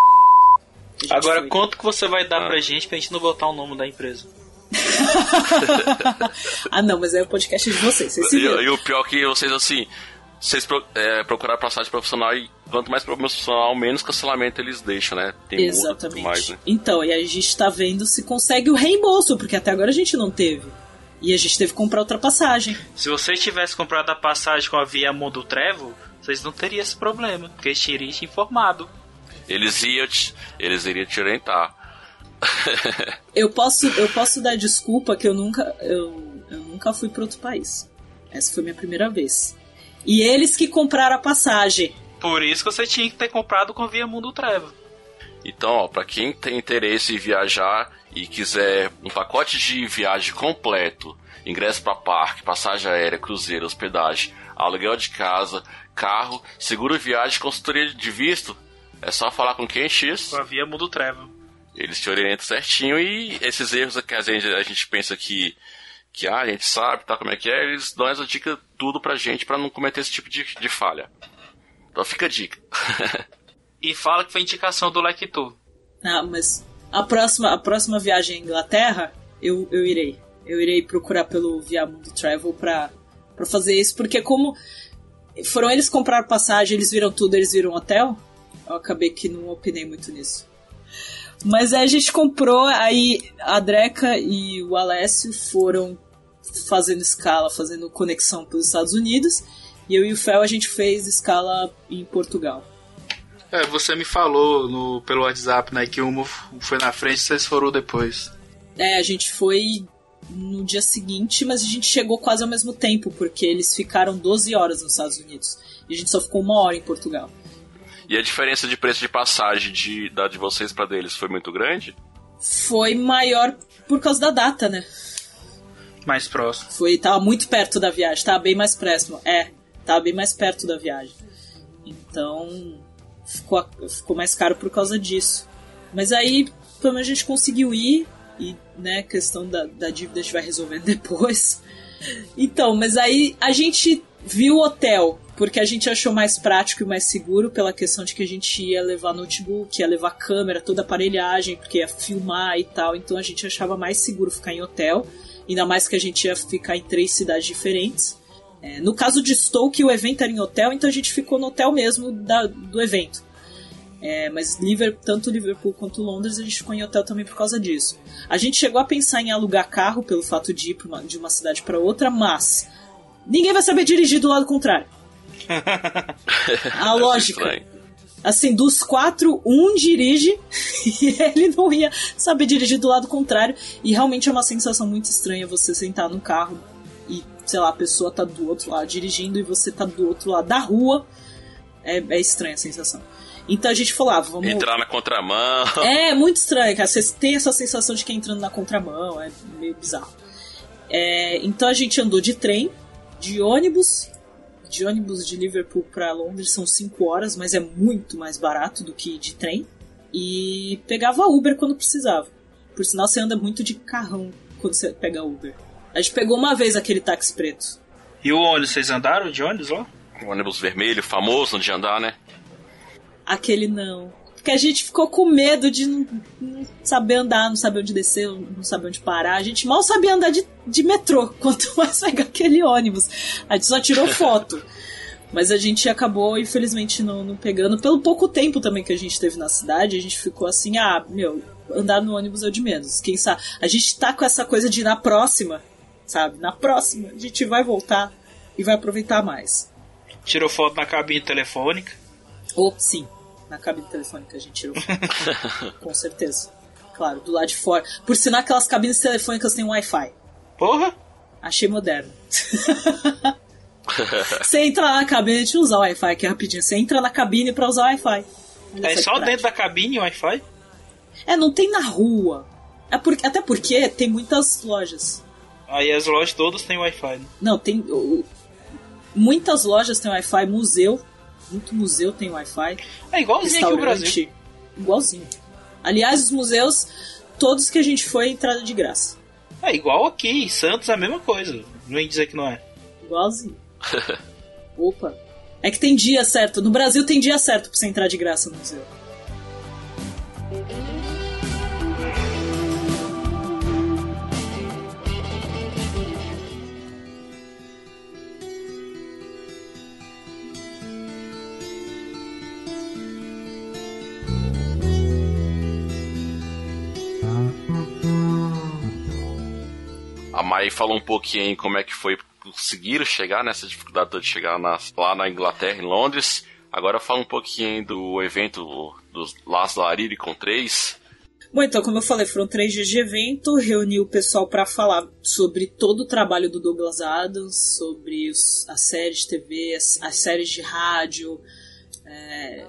Agora, foi. quanto que você vai dar ah. pra gente pra gente não botar o nome da empresa?
ah, não, mas é o podcast de vocês. vocês
e, e, o pior é que vocês, assim, vocês pro, é, procuraram passagem profissional e quanto mais profissional, menos cancelamento eles deixam, né?
Tem Exatamente. mais, né? Então, e a gente tá vendo se consegue o reembolso, porque até agora a gente não teve. E a gente teve que comprar outra passagem.
Se vocês tivessem comprado a passagem com a Via Mundo Trevo, vocês não teriam esse problema, porque eles teriam te informado.
Eles iam te, eles iriam te orientar.
eu posso eu posso dar desculpa que eu nunca eu, eu nunca fui para outro país. Essa foi minha primeira vez. E eles que compraram a passagem.
Por isso que você tinha que ter comprado com a Via Mundo Trevo.
Então, ó, para quem tem interesse em viajar e quiser um pacote de viagem completo, ingresso para parque, passagem aérea, cruzeiro, hospedagem, aluguel de casa, carro, seguro viagem, consultoria de visto, é só falar com quem X.
Com a Via Mundo Travel.
Eles te orientam certinho e esses erros que a gente, a gente pensa que que ah, a gente sabe, tá como é que é, eles dão essa dica tudo pra gente para não cometer esse tipo de, de falha. Então fica a dica.
e fala que foi indicação do Lectu.
Não, mas a próxima, a próxima viagem à Inglaterra, eu, eu irei. Eu irei procurar pelo Via Mundo Travel pra, pra fazer isso, porque como foram eles comprar passagem, eles viram tudo, eles viram hotel, eu acabei que não opinei muito nisso. Mas aí a gente comprou, aí a Dreca e o Alessio foram fazendo escala, fazendo conexão para os Estados Unidos, e eu e o Fel a gente fez escala em Portugal.
É, você me falou no, pelo WhatsApp, né, que uma foi na frente e vocês foram depois.
É, a gente foi no dia seguinte, mas a gente chegou quase ao mesmo tempo, porque eles ficaram 12 horas nos Estados Unidos. E a gente só ficou uma hora em Portugal.
E a diferença de preço de passagem de, da de vocês para deles foi muito grande?
Foi maior por causa da data, né?
Mais próximo.
Foi, tava muito perto da viagem, tava bem mais próximo. É, tava bem mais perto da viagem. Então, ficou, ficou mais caro por causa disso. Mas aí, pelo menos a gente conseguiu ir, e, né, questão da, da dívida a gente vai resolvendo depois. Então, mas aí a gente viu o hotel, porque a gente achou mais prático e mais seguro pela questão de que a gente ia levar notebook, ia levar câmera, toda a aparelhagem, porque ia filmar e tal. Então a gente achava mais seguro ficar em hotel, ainda mais que a gente ia ficar em três cidades diferentes. É, no caso de Stoke, o evento era em hotel, então a gente ficou no hotel mesmo da, do evento. É, mas Liverpool, tanto Liverpool quanto Londres a gente ficou em hotel também por causa disso. A gente chegou a pensar em alugar carro pelo fato de ir uma, de uma cidade para outra, mas ninguém vai saber dirigir do lado contrário. a lógica. Assim, dos quatro, um dirige e ele não ia saber dirigir do lado contrário. E realmente é uma sensação muito estranha você sentar no carro sei lá, a pessoa tá do outro lado dirigindo e você tá do outro lado da rua. É, é estranha a sensação. Então a gente falou, ah, vamos.
Entrar na contramão.
É, muito estranho, cara. Você tem essa sensação de que é entrando na contramão, é meio bizarro. É, então a gente andou de trem, de ônibus. De ônibus de Liverpool para Londres são 5 horas, mas é muito mais barato do que de trem. E pegava Uber quando precisava. Por sinal, você anda muito de carrão quando você pega Uber. A gente pegou uma vez aquele táxi preto.
E o ônibus, vocês andaram de ônibus lá?
O ônibus vermelho, famoso de andar, né?
Aquele não. Porque a gente ficou com medo de não, não, saber andar, não saber onde descer, não saber onde parar. A gente mal sabia andar de, de metrô, quanto mais pegar aquele ônibus. A gente só tirou foto. Mas a gente acabou, infelizmente, não, não pegando. Pelo pouco tempo também que a gente teve na cidade, a gente ficou assim, ah, meu, andar no ônibus é o de menos. Quem sabe? A gente tá com essa coisa de ir na próxima, sabe? Na próxima, a gente vai voltar e vai aproveitar mais.
Tirou foto na cabine telefônica.
Oh, sim na cabine telefônica a gente tirou. Com certeza. Claro, do lado de fora. Por sinal, aquelas cabines telefônicas têm Wi-Fi.
Porra!
Achei moderno. Você entra lá na cabine, deixa eu usar o Wi-Fi aqui rapidinho. Você entra na cabine pra usar o Wi-Fi.
É só dentro da cabine o Wi-Fi?
É, não tem na rua. É por, até porque tem muitas lojas.
Aí as lojas todas têm Wi-Fi. Né?
Não, tem. Muitas lojas têm Wi-Fi, museu muito museu tem Wi-Fi.
É igualzinho aqui o Brasil.
Igualzinho. Aliás, os museus, todos que a gente foi, entrada de graça.
É igual aqui, em Santos é a mesma coisa. Não ia dizer que não é.
Igualzinho. Opa. É que tem dia certo. No Brasil tem dia certo pra você entrar de graça no museu.
Mai falou um pouquinho como é que foi conseguir chegar nessa dificuldade de chegar lá na Inglaterra, em Londres. Agora fala um pouquinho do evento dos Las Lariri com três.
Bom, então, como eu falei, foram três dias de evento, reuni o pessoal para falar sobre todo o trabalho do Douglas Adams, sobre os, as séries de TV, as, as séries de rádio, é,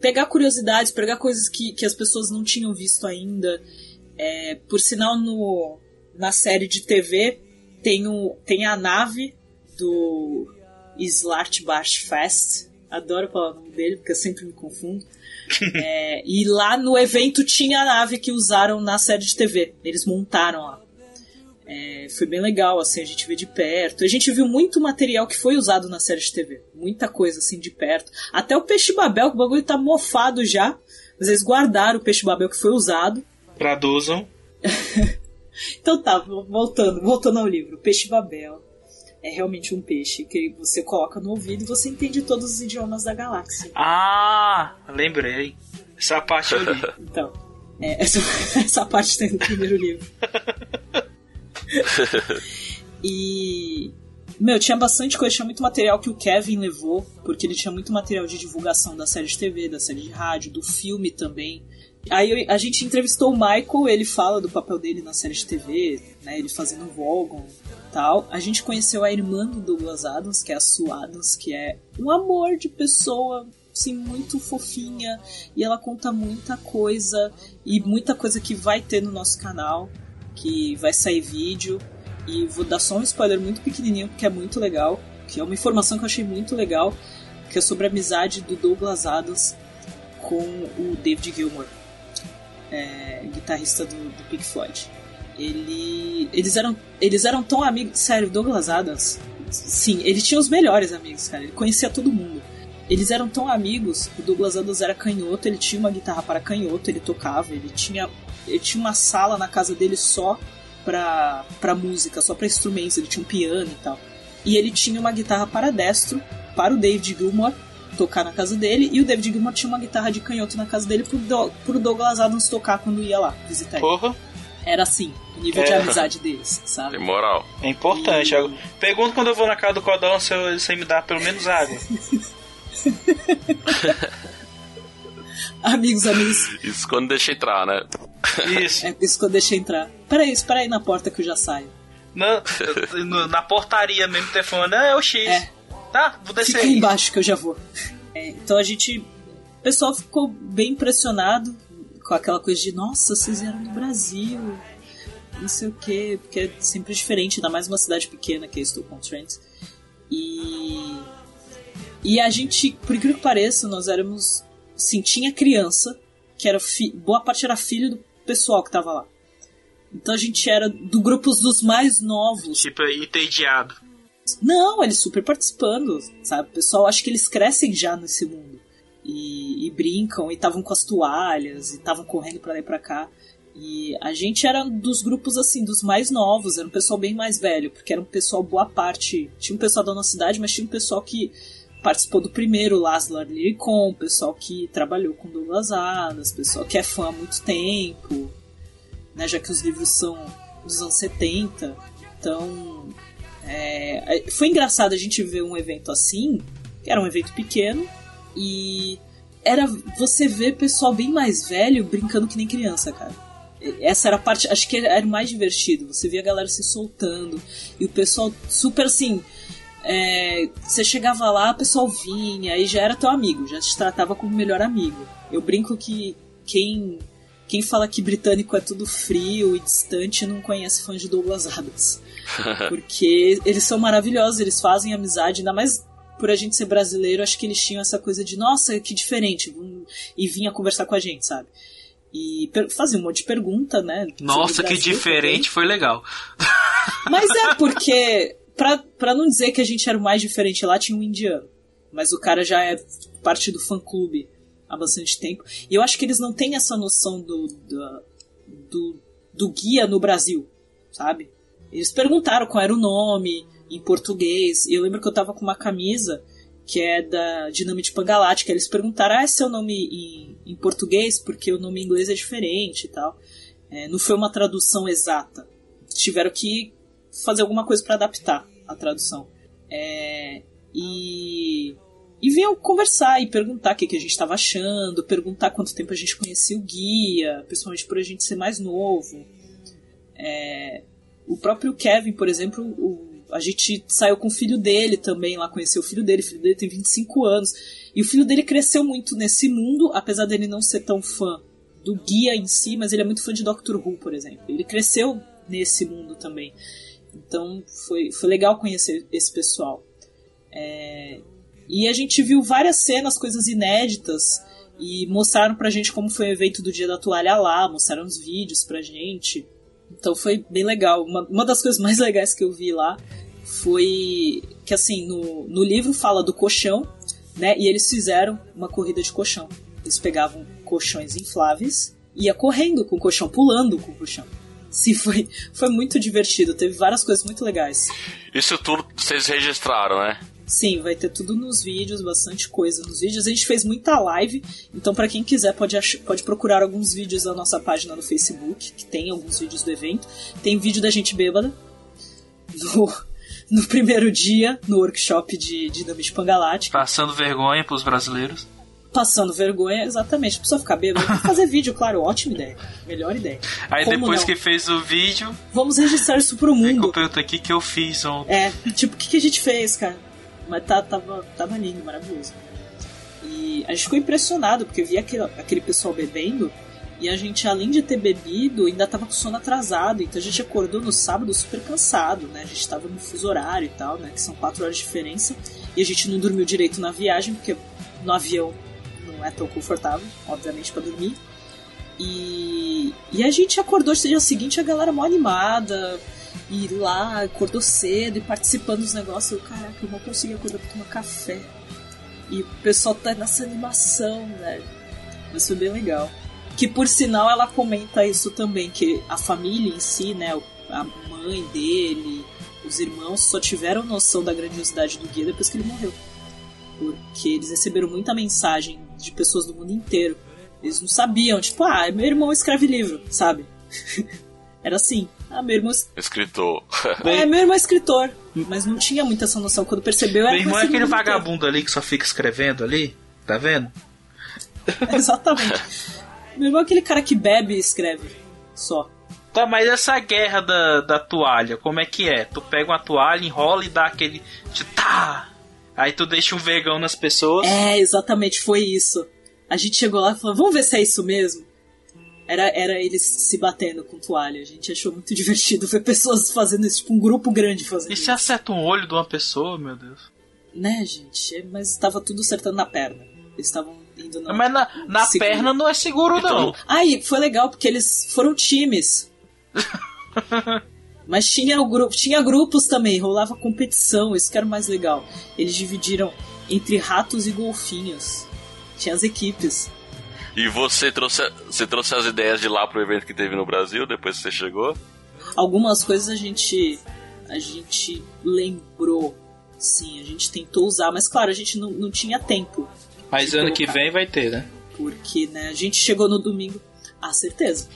pegar curiosidades, pegar coisas que, que as pessoas não tinham visto ainda. É, por sinal, no, na série de TV tem, o, tem a nave do Slartbach Fest. Adoro falar o nome dele, porque eu sempre me confundo. é, e lá no evento tinha a nave que usaram na série de TV. Eles montaram lá. É, foi bem legal, assim, a gente vê de perto. A gente viu muito material que foi usado na série de TV. Muita coisa, assim, de perto. Até o Peixe Babel, que o bagulho tá mofado já. Mas eles guardaram o peixe babel que foi usado.
Traduzam.
Então tá, voltando, voltando ao livro. Peixe babel é realmente um peixe que você coloca no ouvido e você entende todos os idiomas da galáxia.
Ah, lembrei. Essa parte eu li.
Então, é, essa, essa parte tem no primeiro livro. e. Meu, tinha bastante coisa, tinha muito material que o Kevin levou, porque ele tinha muito material de divulgação da série de TV, da série de rádio, do filme também. Aí a gente entrevistou o Michael, ele fala do papel dele na série de TV, né, ele fazendo Vogon tal. A gente conheceu a irmã do Douglas Adams, que é a Sue Adams, que é um amor de pessoa, assim, muito fofinha, e ela conta muita coisa, e muita coisa que vai ter no nosso canal, que vai sair vídeo. E vou dar só um spoiler muito pequenininho, porque é muito legal, que é uma informação que eu achei muito legal, que é sobre a amizade do Douglas Adams com o David Gilmour, é, guitarrista do, do Pink Floyd. Ele, eles, eram, eles eram tão amigos. Sério, Douglas Adams, sim, ele tinha os melhores amigos, cara. Ele conhecia todo mundo. Eles eram tão amigos. O Douglas Adams era canhoto, ele tinha uma guitarra para canhoto, ele tocava, ele tinha, ele tinha uma sala na casa dele só pra, pra música, só pra instrumentos, ele tinha um piano e tal. E ele tinha uma guitarra para destro, para o David Gilmour tocar na casa dele, e o David Gilmour tinha uma guitarra de canhoto na casa dele pro, Do, pro Douglas Adams tocar quando ia lá visitar ele.
Porra.
Era assim, o nível
É.
de amizade deles, sabe?
Tem moral.
É importante. Eu Pergunto quando eu vou na casa do Codão se ele me dá pelo menos água.
Amigos, amigos,
Isso quando deixa entrar, né?
Isso.
é isso eu deixei entrar. Peraí, espera aí na porta que eu já saio.
Na, na portaria mesmo, telefone. Ah, é o X.
É.
Tá, vou descer
Fica aí embaixo que eu já vou. É, então a gente. O pessoal ficou bem impressionado com aquela coisa de nossa, vocês vieram do Brasil. Não sei o que, porque é sempre diferente, ainda mais uma cidade pequena que é Stoke-on-Trent. E. E a gente, por incrível que pareça, nós éramos. Sim, tinha criança, que era. Fi, boa parte era filho do pessoal que tava lá. Então a gente era do grupos dos mais novos.
Tipo, entediado.
Não, eles super participando, sabe? O pessoal acha que eles crescem já nesse mundo. E, e brincam, e estavam com as toalhas, e estavam correndo pra lá e pra cá. E a gente era dos grupos, assim, dos mais novos, era um pessoal bem mais velho, porque era um pessoal boa parte. Tinha um pessoal da nossa cidade, mas tinha um pessoal que participou do primeiro Laszlo Liricon, pessoal que trabalhou com Douglas Adams, pessoal que é fã há muito tempo, né? Já que os livros são dos anos 70. Então, é, foi engraçado a gente ver um evento assim, que era um evento pequeno, e era você ver pessoal bem mais velho brincando que nem criança, cara. Essa era a parte, acho que era mais divertido. Você via a galera se soltando e o pessoal super assim. é, você chegava lá, o pessoal vinha e já era teu amigo, já te tratava como melhor amigo. Eu brinco que quem quem fala que britânico é tudo frio e distante não conhece fãs de Douglas Adams. Porque eles são maravilhosos, eles fazem amizade, ainda mais por a gente ser brasileiro, acho que eles tinham essa coisa de, nossa, que diferente, e vinha conversar com a gente, sabe? E fazia um monte de pergunta, né?
Nossa, que diferente, foi legal.
também. Mas é porque, pra, pra não dizer que a gente era o mais diferente lá, tinha um indiano. Mas o cara já é parte do fã-clube há bastante tempo. E eu acho que eles não têm essa noção do, do, do, do guia no Brasil, sabe? Eles perguntaram qual era o nome em português. Eu lembro que eu tava com uma camisa que é da Dinamite Pangalática. Eles perguntaram, ah, é seu nome em, em português? Porque o nome em inglês é diferente e tal. É, não foi uma tradução exata. Tiveram que fazer alguma coisa para adaptar a tradução. É, e, e vinham conversar e perguntar o que, que a gente estava achando, perguntar quanto tempo a gente conhecia o guia, principalmente por a gente ser mais novo. É, o próprio Kevin, por exemplo, o- a gente saiu com o filho dele também lá, conheceu o filho dele, o filho dele tem 25 anos. E o filho dele cresceu muito nesse mundo, apesar dele não ser tão fã do guia em si, mas ele é muito fã de Doctor Who, por exemplo. Ele cresceu nesse mundo também. Então foi, foi legal conhecer esse pessoal. É, e a gente viu várias cenas, coisas inéditas, e mostraram pra gente como foi o evento do Dia da Toalha lá, mostraram os vídeos pra gente. Então foi bem legal. Uma, uma das coisas mais legais que eu vi lá foi que, assim, no, no livro fala do colchão, né? E eles fizeram uma corrida de colchão. Eles pegavam colchões infláveis, ia correndo com o colchão, pulando com o colchão. Sim, foi, foi muito divertido, teve várias coisas muito legais.
Isso tudo vocês registraram, né?
Sim, vai ter tudo nos vídeos, bastante coisa nos vídeos. A gente fez muita live, então para quem quiser pode, pode procurar alguns vídeos da nossa página no Facebook, que tem alguns vídeos do evento. Tem vídeo da gente bêbada no, no primeiro dia, no workshop de Dinamite Pangalática.
Passando vergonha pros brasileiros
passando vergonha, exatamente. A pessoa ficar bêbada. fazer vídeo, claro, ótima ideia. Melhor ideia.
Aí Como depois não? que fez o vídeo.
Vamos registrar isso pro mundo.
Pergunta aqui que eu fiz ontem.
É, tipo, o que, que a gente fez, cara? Mas tá, tava, tava lindo, maravilhoso. E a gente ficou impressionado, porque via aquele, aquele pessoal bebendo. E a gente, além de ter bebido, ainda tava com sono atrasado. Então a gente acordou no sábado super cansado, né? A gente tava no fuso horário e tal, né? Que são quatro horas de diferença. E a gente não dormiu direito na viagem, porque no avião não é tão confortável, obviamente, para dormir. E, e a gente acordou no dia seguinte, a galera mó animada, e lá, acordou cedo e participando dos negócios. Eu, caraca, eu não consegui acordar pra tomar café. E o pessoal tá nessa animação, velho. Mas foi bem legal. Que por sinal ela comenta isso também, que a família em si, né, a mãe dele, os irmãos só tiveram noção da grandiosidade do guia depois que ele morreu. Porque eles receberam muita mensagem de pessoas do mundo inteiro. Eles não sabiam, tipo, ah, meu irmão escreve livro, sabe? Era assim. Ah, meu irmão.
Escritor.
é, meu irmão é escritor. Mas não tinha muita essa noção. Quando percebeu, era.
Meu irmão é aquele vagabundo ali que só fica escrevendo ali. Tá vendo?
Exatamente. meu irmão é aquele cara que bebe e escreve. Só.
Tá, mas essa guerra da, da toalha, como é que é? Tu pega uma toalha, enrola e dá aquele. Tá! Aí tu deixa um vergão nas pessoas.
É, exatamente, foi isso. A gente chegou lá e falou, vamos ver se é isso mesmo. Era, era eles se batendo com toalha. A gente achou muito divertido ver pessoas fazendo isso, tipo um grupo grande fazendo
e
isso.
E se acerta um olho de uma pessoa, meu Deus?
Né, gente? É, mas estava tudo acertando na perna. Eles estavam indo na.
Mas na, na perna não é seguro, então... não.
Aí, foi legal porque eles foram times. Mas tinha, o grupo, tinha grupos também, rolava competição, isso que era o mais legal. Eles dividiram entre ratos e golfinhos. Tinha as equipes.
E você trouxe, você trouxe as ideias de lá pro evento que teve no Brasil, depois que você chegou?
Algumas coisas a gente a gente lembrou, sim, a gente tentou usar, mas claro, a gente não, não tinha tempo.
Mas ano colocar. que vem vai ter, né?
Porque, né, a gente chegou no domingo. Ah, certeza.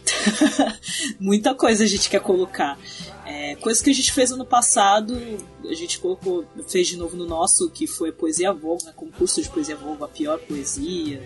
Muita coisa a gente quer colocar. É, coisa que a gente fez ano passado, a gente colocou, fez de novo no nosso, que foi Poesia Vogo, né, concurso de Poesia Vogo, a pior poesia.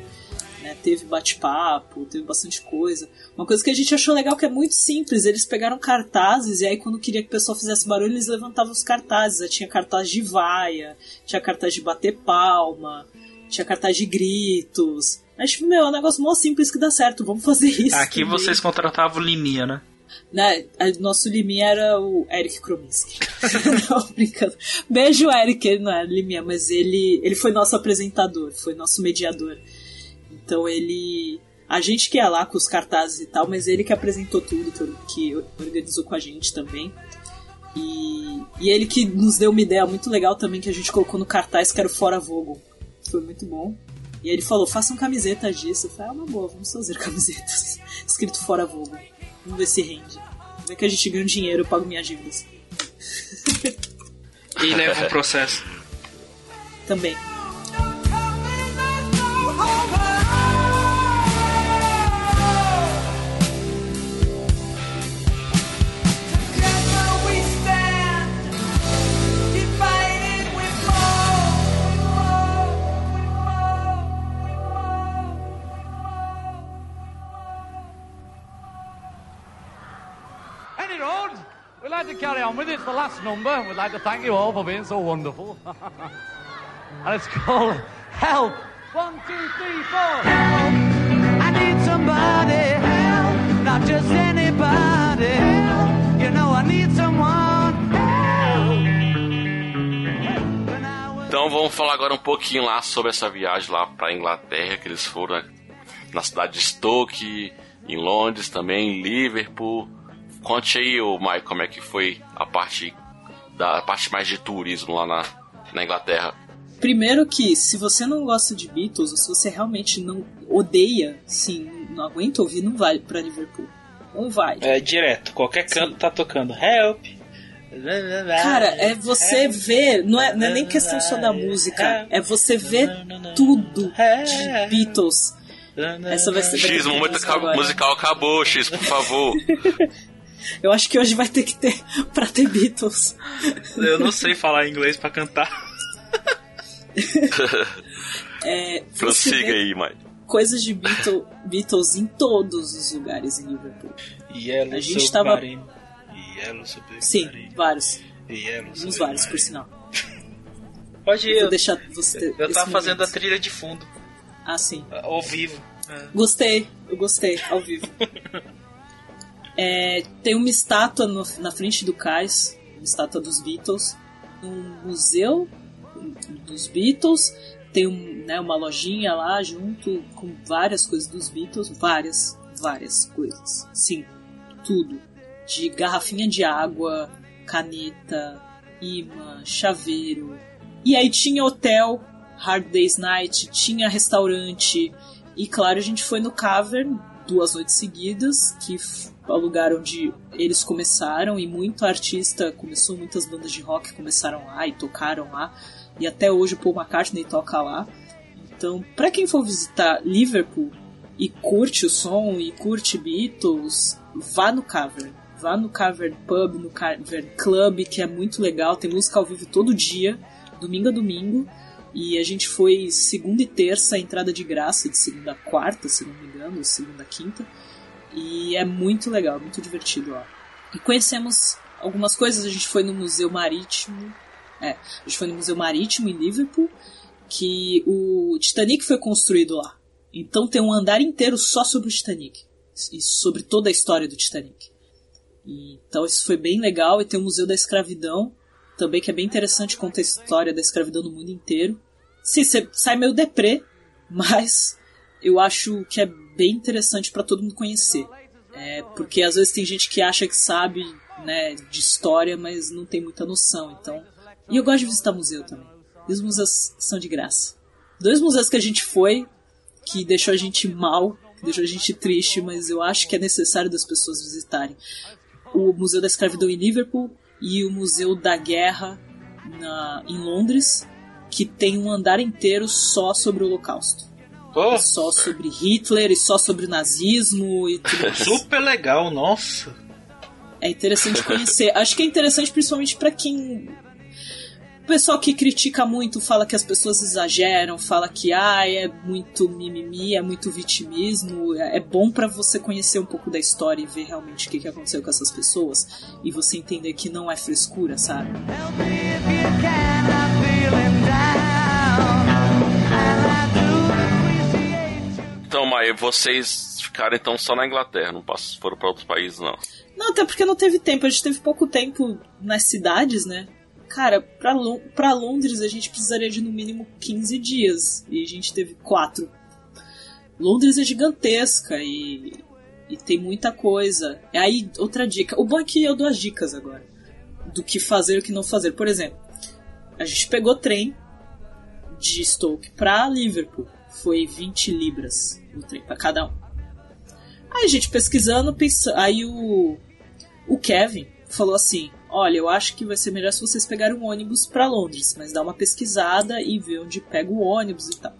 Né, teve bate-papo, teve bastante coisa. Uma coisa que a gente achou legal que é muito simples, eles pegaram cartazes e aí quando queria que o pessoal fizesse barulho, eles levantavam os cartazes. Aí tinha cartaz de vaia, tinha cartaz de bater palma, tinha cartaz de gritos. Acho, meu, é um negócio mó simples que dá certo, vamos fazer isso.
Aqui também. vocês contratavam o Liminha, né?
Né, nosso Liminha era o Eric Krominski. não, brincando. Beijo, Eric, ele não era Liminha, mas ele, ele foi nosso apresentador, foi nosso mediador. Então ele. A gente que ia lá com os cartazes e tal, mas ele que apresentou tudo, que, que organizou com a gente também. E, e ele que nos deu uma ideia muito legal também que a gente colocou no cartaz, que era o Fora Vogel. Foi muito bom. E ele falou, façam camisetas disso. Eu falei, ah, uma boa, vamos fazer camisetas. Escrito Fora Vogel. Vamos ver se rende. Vamos ver que a gente ganha dinheiro, eu pago minhas dívidas.
e leva o processo.
Também.
On with it. It's the last number. We'd like to thank you all for being so wonderful. and it's called Help. One, two, three, four. Help. I need somebody. Help. Not just anybody. Help. You know I need someone.
Então vamos falar agora um pouquinho lá sobre essa viagem lá para Inglaterra que eles foram na cidade de Stoke, em Londres também, em Liverpool, Conte aí, o Mike, como é que foi a parte da a parte mais de turismo lá na, na Inglaterra.
Primeiro que, se você não gosta de Beatles, ou se você realmente não odeia, sim, não aguenta ouvir, não vai pra Liverpool. Não vai.
É direto, qualquer canto
Sim.
tá tocando Help.
Cara, é você ver, não é, não é nem questão só da música, é você ver tudo de Beatles. Essa vai ser.
X, o momento musical acabou, X, por favor.
Eu acho que hoje vai ter que ter pra ter Beatles.
Eu não sei falar inglês pra cantar.
É,
Prossiga aí, Mike.
coisas de Beatles, Beatles em todos os lugares em Liverpool.
Yellow
A gente tava-.
Yellow submarine.
Sim, vários.
Yellow
Uns
submarine.
vários, por sinal.
Pode ir.
Vou
Eu,
deixar você
eu tava fazendo a
momento.
trilha de fundo,
Ah, sim.
ao vivo. É.
Gostei, eu gostei, ao vivo. É, tem uma estátua no- na frente do cais, uma estátua dos Beatles, um museu dos Beatles, tem um, né, uma lojinha lá junto com várias coisas dos Beatles, várias, várias coisas. Sim, tudo. De garrafinha de água, caneta, imã, chaveiro. E aí tinha hotel, Hard Day's Night, tinha restaurante, e claro, a gente foi no Cavern duas noites seguidas, que o lugar onde eles começaram e muito artista começou, muitas bandas de rock começaram lá e tocaram lá. E até hoje o Paul McCartney toca lá. Então, pra quem for visitar Liverpool e curte o som e curte Beatles, vá no Cavern. Vá no Cavern Pub, no Cavern Club, que é muito legal, tem música ao vivo todo dia, domingo a domingo. E a gente foi segunda e terça, entrada de graça, de segunda a quarta, se não me engano, ou segunda a quinta. E é muito legal, muito divertido lá. E conhecemos algumas coisas, a gente foi no Museu Marítimo. É, a gente foi no Museu Marítimo em Liverpool, que o Titanic foi construído lá. Então tem um andar inteiro só sobre o Titanic. E sobre toda a história do Titanic. E, então isso foi bem legal. E tem o Museu da Escravidão, também que é bem interessante, conta a história da escravidão no mundo inteiro. Sim, você sai meio deprê, mas eu acho que é bem interessante para todo mundo conhecer. É, porque às vezes tem gente que acha que sabe né, de história, mas não tem muita noção. Então, e eu gosto de visitar museu também. E os museus são de graça. Dois museus que a gente foi, que deixou a gente mal, que deixou a gente triste, mas eu acho que é necessário das pessoas visitarem. O Museu da Escravidão em Liverpool e o Museu da Guerra na, em Londres, que tem um andar inteiro só sobre o Holocausto.
Pô,
Só sobre Hitler e só sobre o nazismo e tudo mais.
super legal, nossa.
É interessante conhecer. Acho que é interessante principalmente pra quem. O pessoal que critica muito fala que as pessoas exageram, fala que ah, é muito mimimi, é muito vitimismo. É é bom pra você conhecer um pouco da história e ver realmente o que que aconteceu com essas pessoas e você entender que não é frescura, sabe?
Help me if you can,
vocês ficaram então só na Inglaterra, não foram para outros países, não.
Não, até porque não teve tempo. A gente teve pouco tempo nas cidades, né? Cara, pra Londres a gente precisaria de no mínimo 15 dias. E a gente teve 4. Londres é gigantesca e, e tem muita coisa. E aí, outra dica. O bom é que eu dou as dicas agora. Do que fazer e o que não fazer. Por exemplo, a gente pegou trem de Stoke pra Liverpool. Foi 20 libras o trem pra cada um. Aí a gente pesquisando, aí o, o Kevin falou assim: Olha, eu acho que vai ser melhor se vocês pegarem um ônibus pra Londres, mas dá uma pesquisada e ver onde pega o ônibus e tal.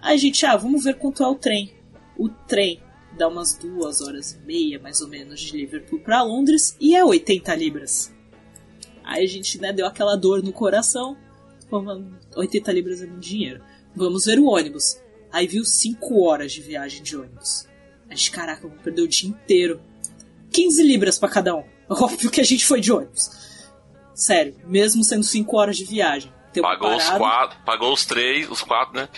Aí a gente, ah, vamos ver quanto é o trem. O trem dá umas duas horas e meia, mais ou menos, de Liverpool pra Londres e é 80 libras. Aí a gente né, deu aquela dor no coração. Vamos, 80 libras é muito dinheiro. Vamos ver o ônibus. Aí viu 5 horas de viagem de ônibus. A gente, caraca, vamos perder o dia inteiro. 15 libras pra cada um. Óbvio que a gente foi de ônibus. Sério, mesmo sendo 5 horas de viagem.
Pagou os quatro, pagou os três, os quatro, né?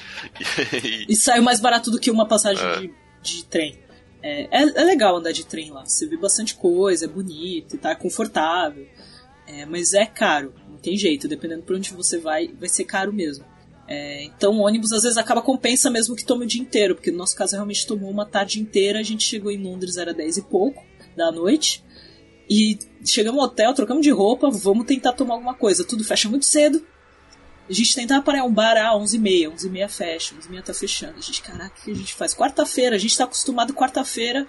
E-
saiu mais barato do que uma passagem
É.
de, de trem. É, é, é legal andar de trem lá. Você vê bastante coisa, é bonito, e tá é confortável. É, mas é caro, não tem jeito. Dependendo por onde você vai, vai ser caro mesmo. É, então o ônibus às vezes acaba compensa mesmo que tome o dia inteiro, porque no nosso caso realmente tomou uma tarde inteira. A gente chegou em Londres, era 10 e pouco da noite. E chegamos no hotel, trocamos de roupa, vamos tentar tomar alguma coisa. Tudo fecha muito cedo. A gente tentava parar um bar, ah, 11h30, 11h30 fecha, 11h30 tá fechando. A gente, caraca, o que a gente faz? Quarta-feira, a gente tá acostumado quarta-feira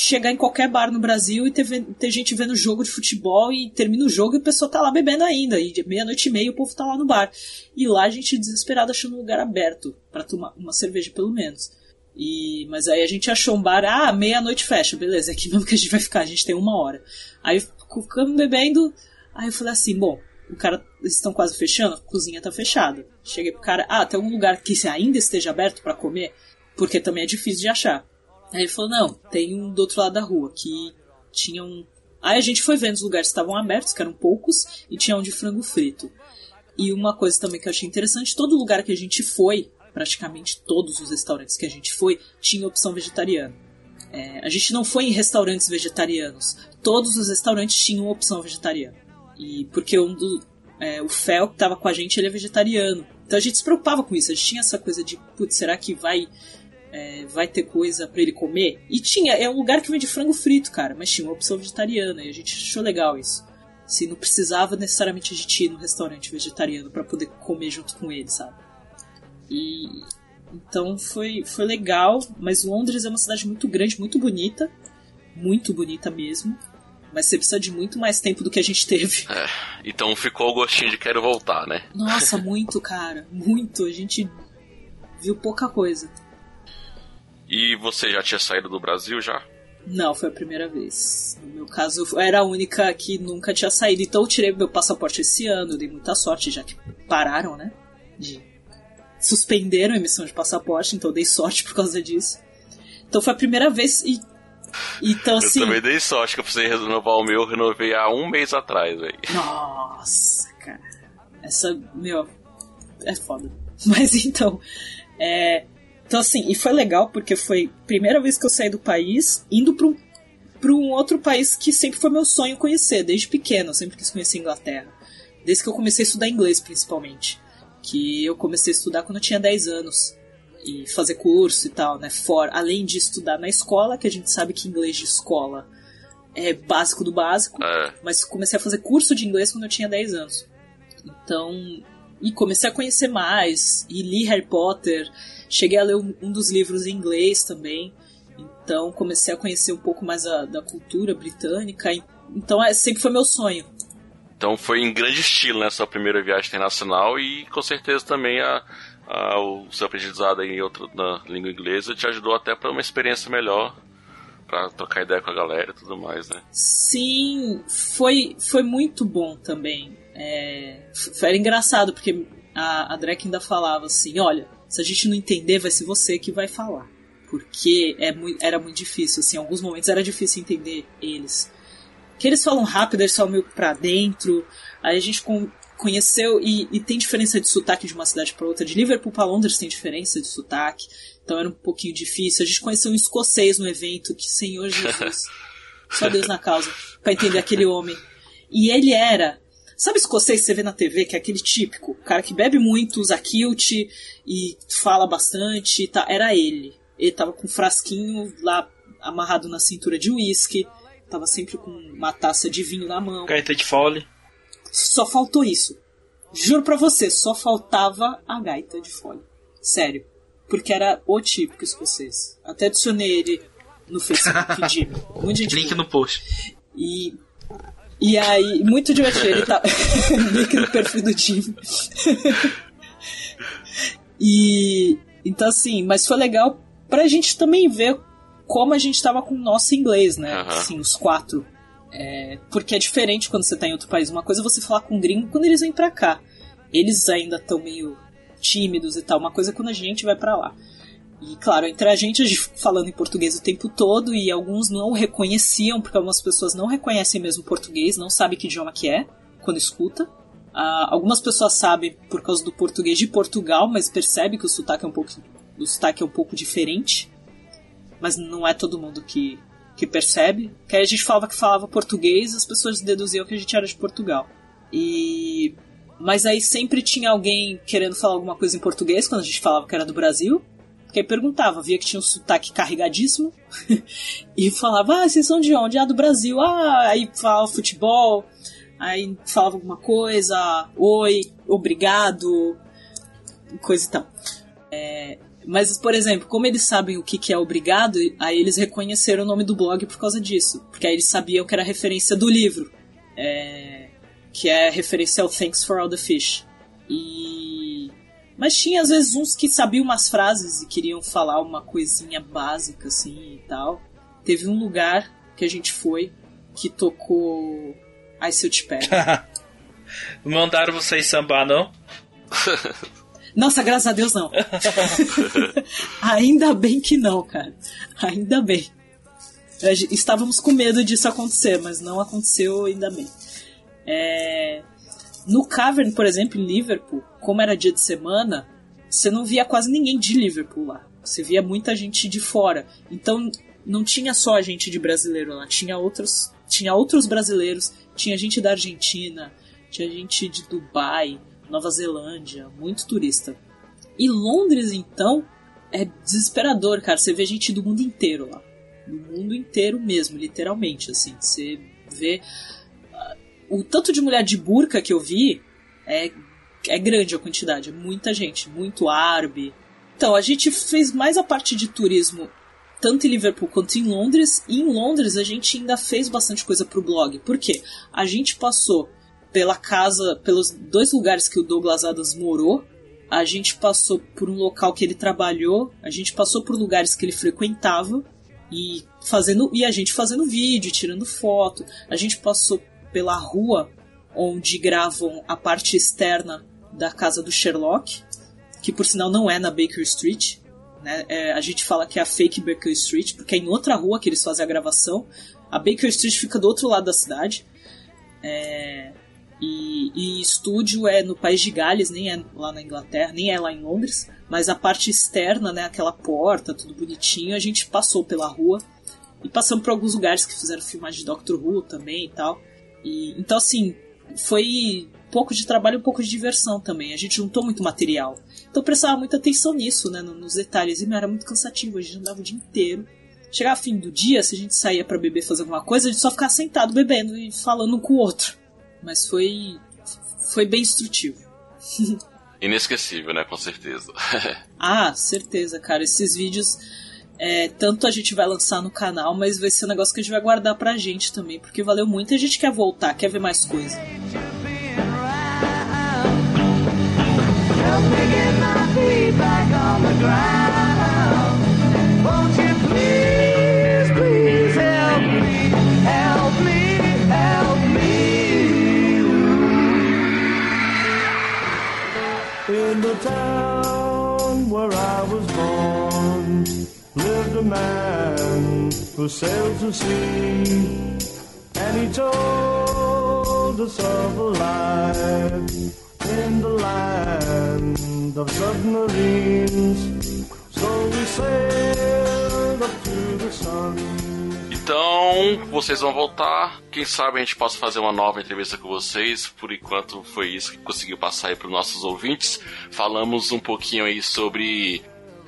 chegar em qualquer bar no Brasil e ter, ter gente vendo jogo de futebol e termina o jogo e a pessoa tá lá bebendo ainda. E meia-noite e meia o povo tá lá no bar. E lá a gente desesperado achando um lugar aberto para tomar uma cerveja pelo menos. E, mas aí a gente achou um bar, ah, meia-noite fecha, beleza, é aqui mesmo que a gente vai ficar, a gente tem uma hora. Aí ficamos bebendo, aí eu falei assim, bom, o cara, eles estão quase fechando, a cozinha tá fechada. Cheguei pro cara, ah, tem algum lugar que ainda esteja aberto para comer? Porque também é difícil de achar. Aí ele falou, não, tem um do outro lado da rua, que tinha um... Aí a gente foi vendo os lugares que estavam abertos, que eram poucos, e tinha um de frango frito. E uma coisa também que eu achei interessante, todo lugar que a gente foi, praticamente todos os restaurantes que a gente foi, tinha opção vegetariana. É, a gente não foi em restaurantes vegetarianos, todos os restaurantes tinham opção vegetariana. E porque um do, é, o Fel que estava com a gente, ele é vegetariano. Então a gente se preocupava com isso, a gente tinha essa coisa de, putz, será que vai é, vai ter coisa para ele comer? E tinha, é um lugar que vende frango frito, cara, mas tinha uma opção vegetariana e a gente achou legal isso. Se não precisava necessariamente a gente ir no restaurante vegetariano para poder comer junto com ele, sabe? E então foi, foi legal, mas Londres é uma cidade muito grande, muito bonita, muito bonita mesmo. Mas você precisa de muito mais tempo do que a gente teve.
É, então ficou o gostinho de quero voltar, né?
Nossa, muito, cara. Muito. A gente viu pouca coisa.
E você já tinha saído do Brasil já?
Não, foi a primeira vez. No meu caso, eu era a única que nunca tinha saído. Então eu tirei meu passaporte esse ano, dei muita sorte, já que pararam, né? De suspenderam a emissão de passaporte, então eu dei sorte por causa disso. Então foi a primeira vez e. Então, assim,
eu também dei sorte que eu precisei renovar o meu, eu renovei há um mês atrás, velho.
Nossa, cara. Essa, meu, é foda. Mas então, é, então assim, e foi legal porque foi a primeira vez que eu saí do país, indo para um, pra um outro país que sempre foi meu sonho conhecer, desde pequeno, eu sempre quis conhecer a Inglaterra. Desde que eu comecei a estudar inglês, principalmente que eu comecei a estudar quando eu tinha 10 anos e fazer curso e tal, né? For, além de estudar na escola, que a gente sabe que inglês de escola é básico do básico,
é.
mas comecei a fazer curso de inglês quando eu tinha 10 anos. Então, e comecei a conhecer mais, e li Harry Potter, cheguei a ler um, um dos livros em inglês também. Então, comecei a conhecer um pouco mais a, da cultura britânica. Então, é, sempre foi meu sonho
então foi em grande estilo, né? Sua primeira viagem internacional e com certeza também a, a o seu aprendizado em outro, na língua inglesa te ajudou até para uma experiência melhor para trocar ideia com a galera e tudo mais, né?
Sim, foi, foi muito bom também. É, era engraçado porque a, a Drake ainda falava assim: olha, se a gente não entender, vai ser você que vai falar. Porque é muito, era muito difícil, assim, em alguns momentos era difícil entender eles que eles falam rápido, eles falam meio pra dentro. Aí a gente conheceu e, e, tem diferença de sotaque de uma cidade para outra. De Liverpool para Londres tem diferença de sotaque, então era um pouquinho difícil. A gente conheceu um escocês no evento, que Senhor Jesus, só Deus na causa, para entender aquele homem. E ele era Sabe escocês que você vê na TV, que é aquele típico, cara que bebe muito, usa kilt e fala bastante, tá? Era ele. Ele tava com um frasquinho lá amarrado na cintura de uísque tava sempre com uma taça de vinho na mão.
Gaita de fole.
Só faltou isso. Juro pra você, só faltava a gaita de fole. Sério. Porque era o típico escocês. Até adicionei ele no Facebook de
Link no post.
E. E aí, muito divertido. Ele tá. Link no perfil do Jimmy. e. Então, assim, mas foi legal pra gente também ver como a gente estava com o nosso inglês, né? Uhum. Assim, os quatro. É, porque é diferente quando você tá em outro país. Uma coisa é você falar com um gringo quando eles vêm pra cá. Eles ainda estão meio tímidos e tal. Uma coisa é quando a gente vai para lá. E claro, entre a gente, a gente falando em português o tempo todo e alguns não reconheciam, porque algumas pessoas não reconhecem mesmo português, não sabem que idioma que é quando escuta. Uh, algumas pessoas sabem por causa do português de Portugal, mas percebe que o sotaque é um pouco, o sotaque é um pouco diferente mas não é todo mundo que, que percebe. Que a gente falava que falava português, as pessoas deduziam que a gente era de Portugal. E mas aí sempre tinha alguém querendo falar alguma coisa em português quando a gente falava que era do Brasil. Porque aí perguntava, via que tinha um sotaque carregadíssimo e falava: "Ah, vocês são de onde? Ah, do Brasil". Ah, aí falava futebol. Aí falava alguma coisa, oi, obrigado, coisa e tal. É, mas, por exemplo, como eles sabem o que, que é obrigado, aí eles reconheceram o nome do blog por causa disso. Porque aí eles sabiam que era referência do livro. É, que é referência ao Thanks for All the Fish. E. Mas tinha às vezes uns que sabiam umas frases e queriam falar uma coisinha básica assim e tal. Teve um lugar que a gente foi que tocou Ai Se Eu Te Pego.
Mandaram vocês sambar, não?
Nossa, graças a Deus não. Ainda bem que não, cara. Ainda bem. Estávamos com medo disso acontecer, mas não aconteceu ainda bem. É... No Cavern, por exemplo, em Liverpool, como era dia de semana, você não via quase ninguém de Liverpool lá. Você via muita gente de fora. Então não tinha só a gente de brasileiro lá, tinha outros, tinha outros brasileiros, tinha gente da Argentina, tinha gente de Dubai, Nova Zelândia, muito turista. E Londres, então, é desesperador, cara. Você vê gente do mundo inteiro lá. Do mundo inteiro mesmo, literalmente, assim. Você vê. O tanto de mulher de burca que eu vi é, é grande a quantidade. É muita gente, muito árabe. Então, a gente fez mais a parte de turismo tanto em Liverpool quanto em Londres. E em Londres a gente ainda fez bastante coisa pro blog. Por quê? A gente passou pela casa, pelos dois lugares que o Douglas Adams morou. A gente passou por um local que ele trabalhou, a gente passou por lugares que ele frequentava e fazendo e a gente fazendo vídeo, tirando foto. A gente passou pela rua onde gravam a parte externa da casa do Sherlock, que por sinal não é na Baker Street. Né? É, a gente fala que é a fake Baker Street, porque é em outra rua que eles fazem a gravação. A Baker Street fica do outro lado da cidade. É, e, e, estúdio é no País de Gales, nem é lá na Inglaterra, nem é lá em Londres. Mas a parte externa, né, aquela porta, tudo bonitinho, a gente passou pela rua e passamos por alguns lugares que fizeram filmagem de Doctor Who também e tal. E, então, assim, foi um pouco de trabalho e um pouco de diversão também. A gente juntou muito material. Então prestava muita atenção nisso, né, nos detalhes. E não era muito cansativo, a gente andava o dia inteiro. Chegava fim do dia, se a gente saía para beber, fazer alguma coisa, a gente só ficava sentado bebendo e falando um com o outro. Mas foi. Foi bem instrutivo.
Inesquecível, né? Com certeza.
ah, certeza, cara. Esses vídeos. É, tanto a gente vai lançar no canal, mas vai ser um negócio que a gente vai guardar pra gente também, porque valeu muito e a gente quer voltar, quer ver mais coisa. Help me get my feet back on the ground.
Man who sailed to sea, and he told us of a life in the land of submarines. So we sailed up to the sun.
Então, vocês vão voltar. Quem sabe a gente possa fazer uma nova entrevista com vocês. Por enquanto, foi isso que conseguiu passar aí para os nossos ouvintes. Falamos um pouquinho aí sobre,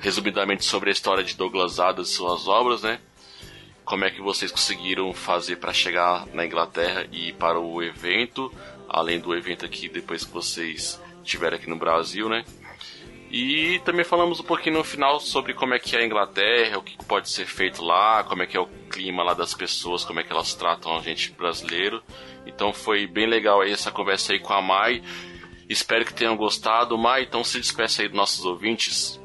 resumidamente, sobre a história de Douglas Adams e suas obras, né? Como é que vocês conseguiram fazer para chegar na Inglaterra e para o evento, além do evento aqui depois que vocês estiveram aqui no Brasil, né? E também falamos um pouquinho no final sobre como é que é a Inglaterra, o que pode ser feito lá, como é que é o clima lá das pessoas, como é que elas tratam a gente brasileiro. Então foi bem legal aí essa conversa aí com a Mai. Espero que tenham gostado. Mai, então se despeça aí dos nossos ouvintes.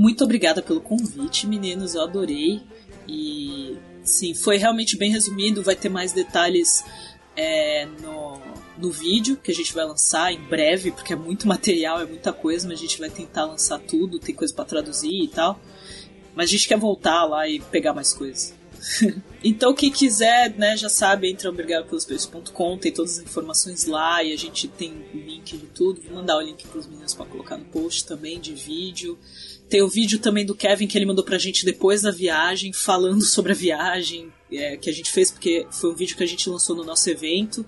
Muito obrigada pelo convite, meninos. Eu adorei. E sim, foi realmente bem resumido. Vai ter mais detalhes é, no, no vídeo que a gente vai lançar em breve, porque é muito material, é muita coisa, mas a gente vai tentar lançar tudo, tem coisa para traduzir e tal. Mas a gente quer voltar lá e pegar mais coisas. então, quem quiser, né, já sabe, entra obrigadopelospeixes.com, tem todas as informações lá e a gente tem link de tudo. Vou mandar o link para os meninos para colocar no post também de vídeo. Tem o vídeo também do Kevin que ele mandou pra gente depois da viagem, falando sobre a viagem é, que a gente fez, porque foi um vídeo que a gente lançou no nosso evento.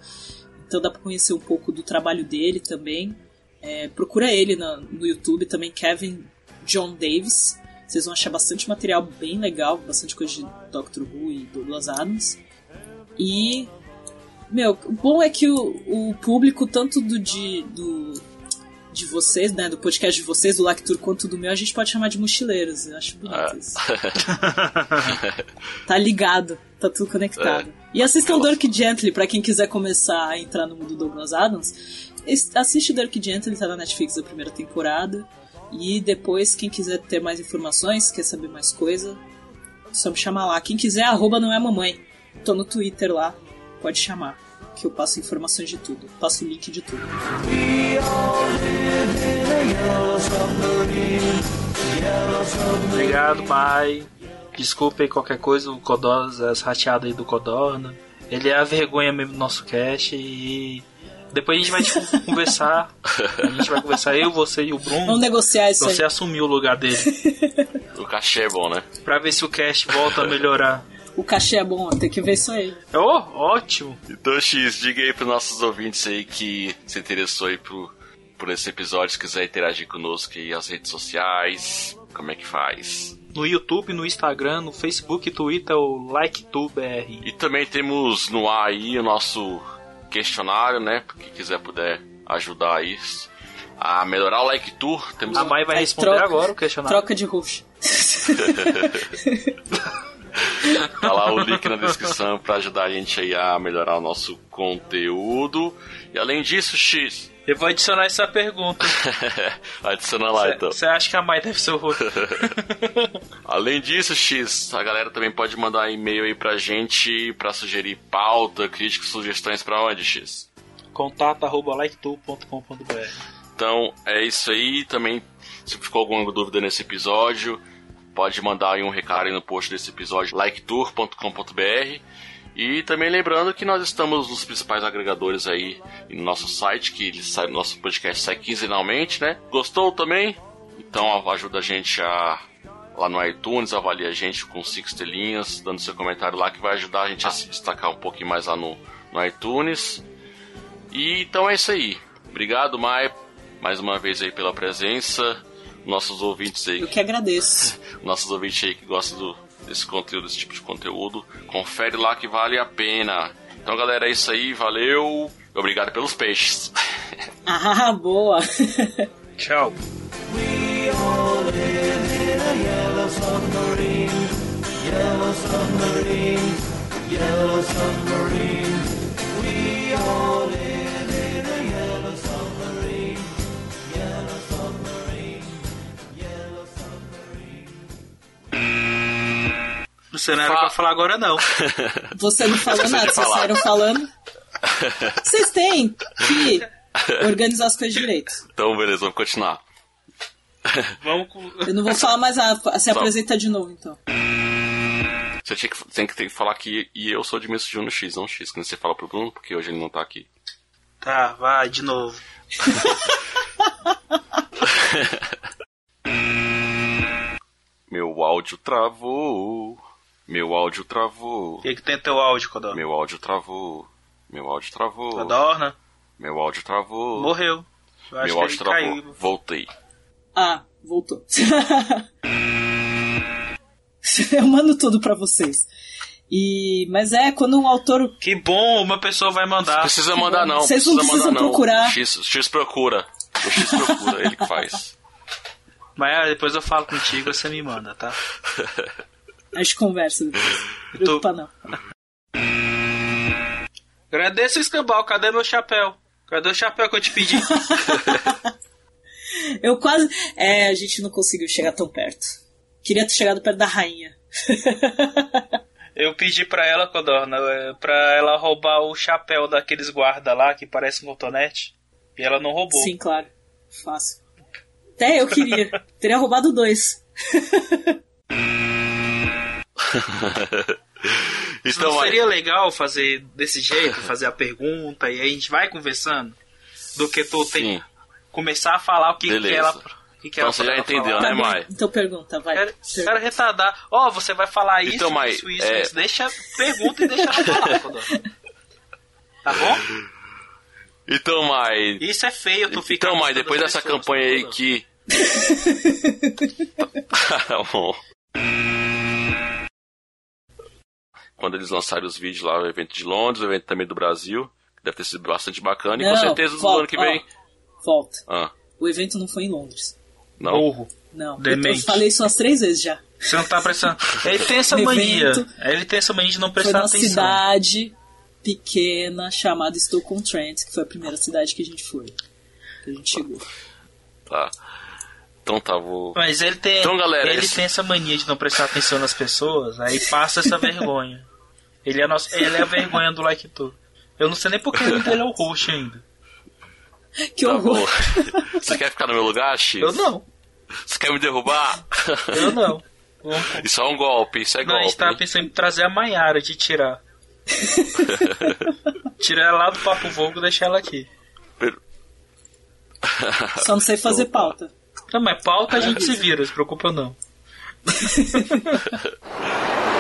Então dá para conhecer um pouco do trabalho dele também. É, procura ele no, no YouTube também, Kevin John Davis. Vocês vão achar bastante material bem legal, bastante coisa de Doctor Who e Douglas Adams. E Meu, o bom é que o, o público, tanto do de, do de vocês, né, do podcast de vocês, do Lactur, quanto do meu, a gente pode chamar de mochileiros. Eu acho bonito
É.
isso. Tá ligado, tá tudo conectado.
É.
E assistam Dirk Gently, pra quem quiser começar a entrar no mundo do Douglas Adams. Assiste Dirk Gently, tá na Netflix a primeira temporada. E depois, quem quiser ter mais informações, quer saber mais coisa, só me chamar lá. Quem quiser, arroba não é mamãe. Tô no Twitter lá, pode chamar. Que eu passo informações de tudo. Passo o link de tudo.
Obrigado, pai. Desculpa aí qualquer coisa, o Codós, as rateadas aí do Codorna. Ele é a vergonha mesmo do nosso cast e depois a gente vai tipo, conversar. A gente vai conversar, eu, você e o Bruno.
Vamos negociar isso
Você
aí.
assumiu o lugar dele.
O cachê é bom, né?
Pra ver se o cast volta a melhorar.
O cachê é bom, tem que ver isso aí.
Oh, ótimo.
Então, X, diga aí pros nossos ouvintes aí que se interessou aí por, por esse episódio, se quiser interagir conosco aí nas redes sociais, como é que faz?
No YouTube, no Instagram, no Facebook, Twitter, o LikeTubeBR.
E também temos no ar aí o nosso questionário, né? Quem quiser puder ajudar aí a melhorar o Like Tour. Temos
A Mai vai
Aí
responder
troca-
agora o questionário.
Troca de host.
Tá lá o link na descrição pra ajudar a gente aí a melhorar o nosso conteúdo. E além disso, X,
Eu vou adicionar essa pergunta.
adiciona lá então.
Você acha que a Mai deve ser o rosto?
Além disso, X, a galera também pode mandar e-mail aí pra gente pra sugerir pauta, críticas, sugestões pra onde, X?
Contato arroba
Então é isso aí. Também, se ficou alguma dúvida nesse episódio, pode mandar aí um recado aí no post desse episódio, liketour.com.br. E também lembrando que nós estamos nos principais agregadores aí no nosso site, que sai, nosso podcast sai quinzenalmente, né? Gostou também? Então ajuda a gente a lá no iTunes, avalia a gente com cinco estrelinhas, dando seu comentário lá que vai ajudar a gente a se destacar um pouquinho mais lá no, no iTunes. E então é isso aí. Obrigado, Mai, mais uma vez aí pela presença. Nossos ouvintes aí,
Eu que agradeço.
nossos ouvintes aí que gostam do- desse conteúdo, desse tipo de conteúdo, confere lá que vale a pena. Então, galera, é isso aí, valeu. Obrigado pelos peixes.
Ah, boa.
Tchau. Você não era
Fa-
pra falar agora, não.
Você não falou nada, vocês saíram falando. Vocês têm que organizar as coisas direito.
Então, beleza, vamos continuar.
Vamos com...
Eu não vou falar mais nada. Se apresenta de novo, então.
Você tinha que, tem que, tem que falar que e eu sou de Miss Júnior X, não X, quando você fala pro Bruno, porque hoje ele não tá aqui.
Tá, vai, de novo.
Meu áudio travou. Meu áudio travou.
O que, que tem teu áudio, Codó?
Meu áudio travou. Meu áudio travou.
Codorna?
Meu áudio travou.
Morreu. Eu acho
Meu
que
áudio
ele
travou.
caiu.
Voltei.
Ah, voltou. Eu mando tudo pra vocês. E, mas é, quando um autor.
Que bom, uma pessoa vai mandar.
Precisa mandar não.
Vocês não
precisa
precisam
mandar, não.
procurar.
O X, o X procura. O X procura, ele que faz.
Mas ah, depois eu falo contigo, você me manda, tá?
A gente conversa depois. Não preocupa, não.
Agradeço, Escambau. Cadê meu chapéu? Cadê o chapéu que eu te pedi?
Eu quase. É, a gente não conseguiu chegar tão perto. Queria ter chegado perto da rainha.
Eu pedi pra ela, Codorna, é, pra ela roubar o chapéu daqueles guarda lá que parece um cotonete. E ela não roubou.
Sim, claro. Fácil. Até eu queria. Teria roubado dois.
Então,
não
aí-
seria legal fazer desse jeito, fazer a pergunta e aí a gente vai conversando? Do que tu tem
Sim.
começar a falar o que, que ela. O que, que
Então
ela
você já entendeu,
falar.
né,
Tá
Mai?
Então pergunta, vai.
Cara, cara retardar. Ó, você vai falar isso,
Então, Mai,
isso, isso,
é-
isso. Deixa, pergunta e deixa ela falar. Tá bom?
Então, Mai.
Isso é feio, tu fica.
Então, Mai, depois dessa
pessoas,
campanha aí que. Tá quando eles lançarem os vídeos lá, o evento de Londres, o evento também do Brasil. que Deve ter sido bastante bacana. E com certeza no ano que vem.
ó, volta.
Ah,
O evento não foi em Londres.
não.
Burro.
Não. Eu,
Demente.
eu falei isso umas três vezes já.
Você não tá prestando. Ele tem essa mania.
evento.
Ele tem essa mania de não
Foi
prestar atenção.
cidade pequena chamada Stoke-on-Trent, que foi a primeira cidade que a gente foi. Que a gente chegou.
Tá. Então tá, vou.
Mas ele tem,
Então, galera,
ele
esse-
tem essa mania de não prestar atenção nas pessoas, aí passa essa vergonha. Ele é, a nossa, ele é a vergonha do Like Tu. Eu não sei nem porque ele é o host ainda.
Que
Tá bom.
horror.
Você quer ficar no meu lugar, X?
Eu não,
Você quer me derrubar?
eu não. Vamos-
Isso é um golpe, isso é
Não, a
golpe.
gente tava pensando em trazer a Maiara de tirar. Tirar ela lá do Papo Vogo e deixar ela aqui.
Só não sei fazer pauta.
Não, mas pauta a gente se vira, se preocupa não.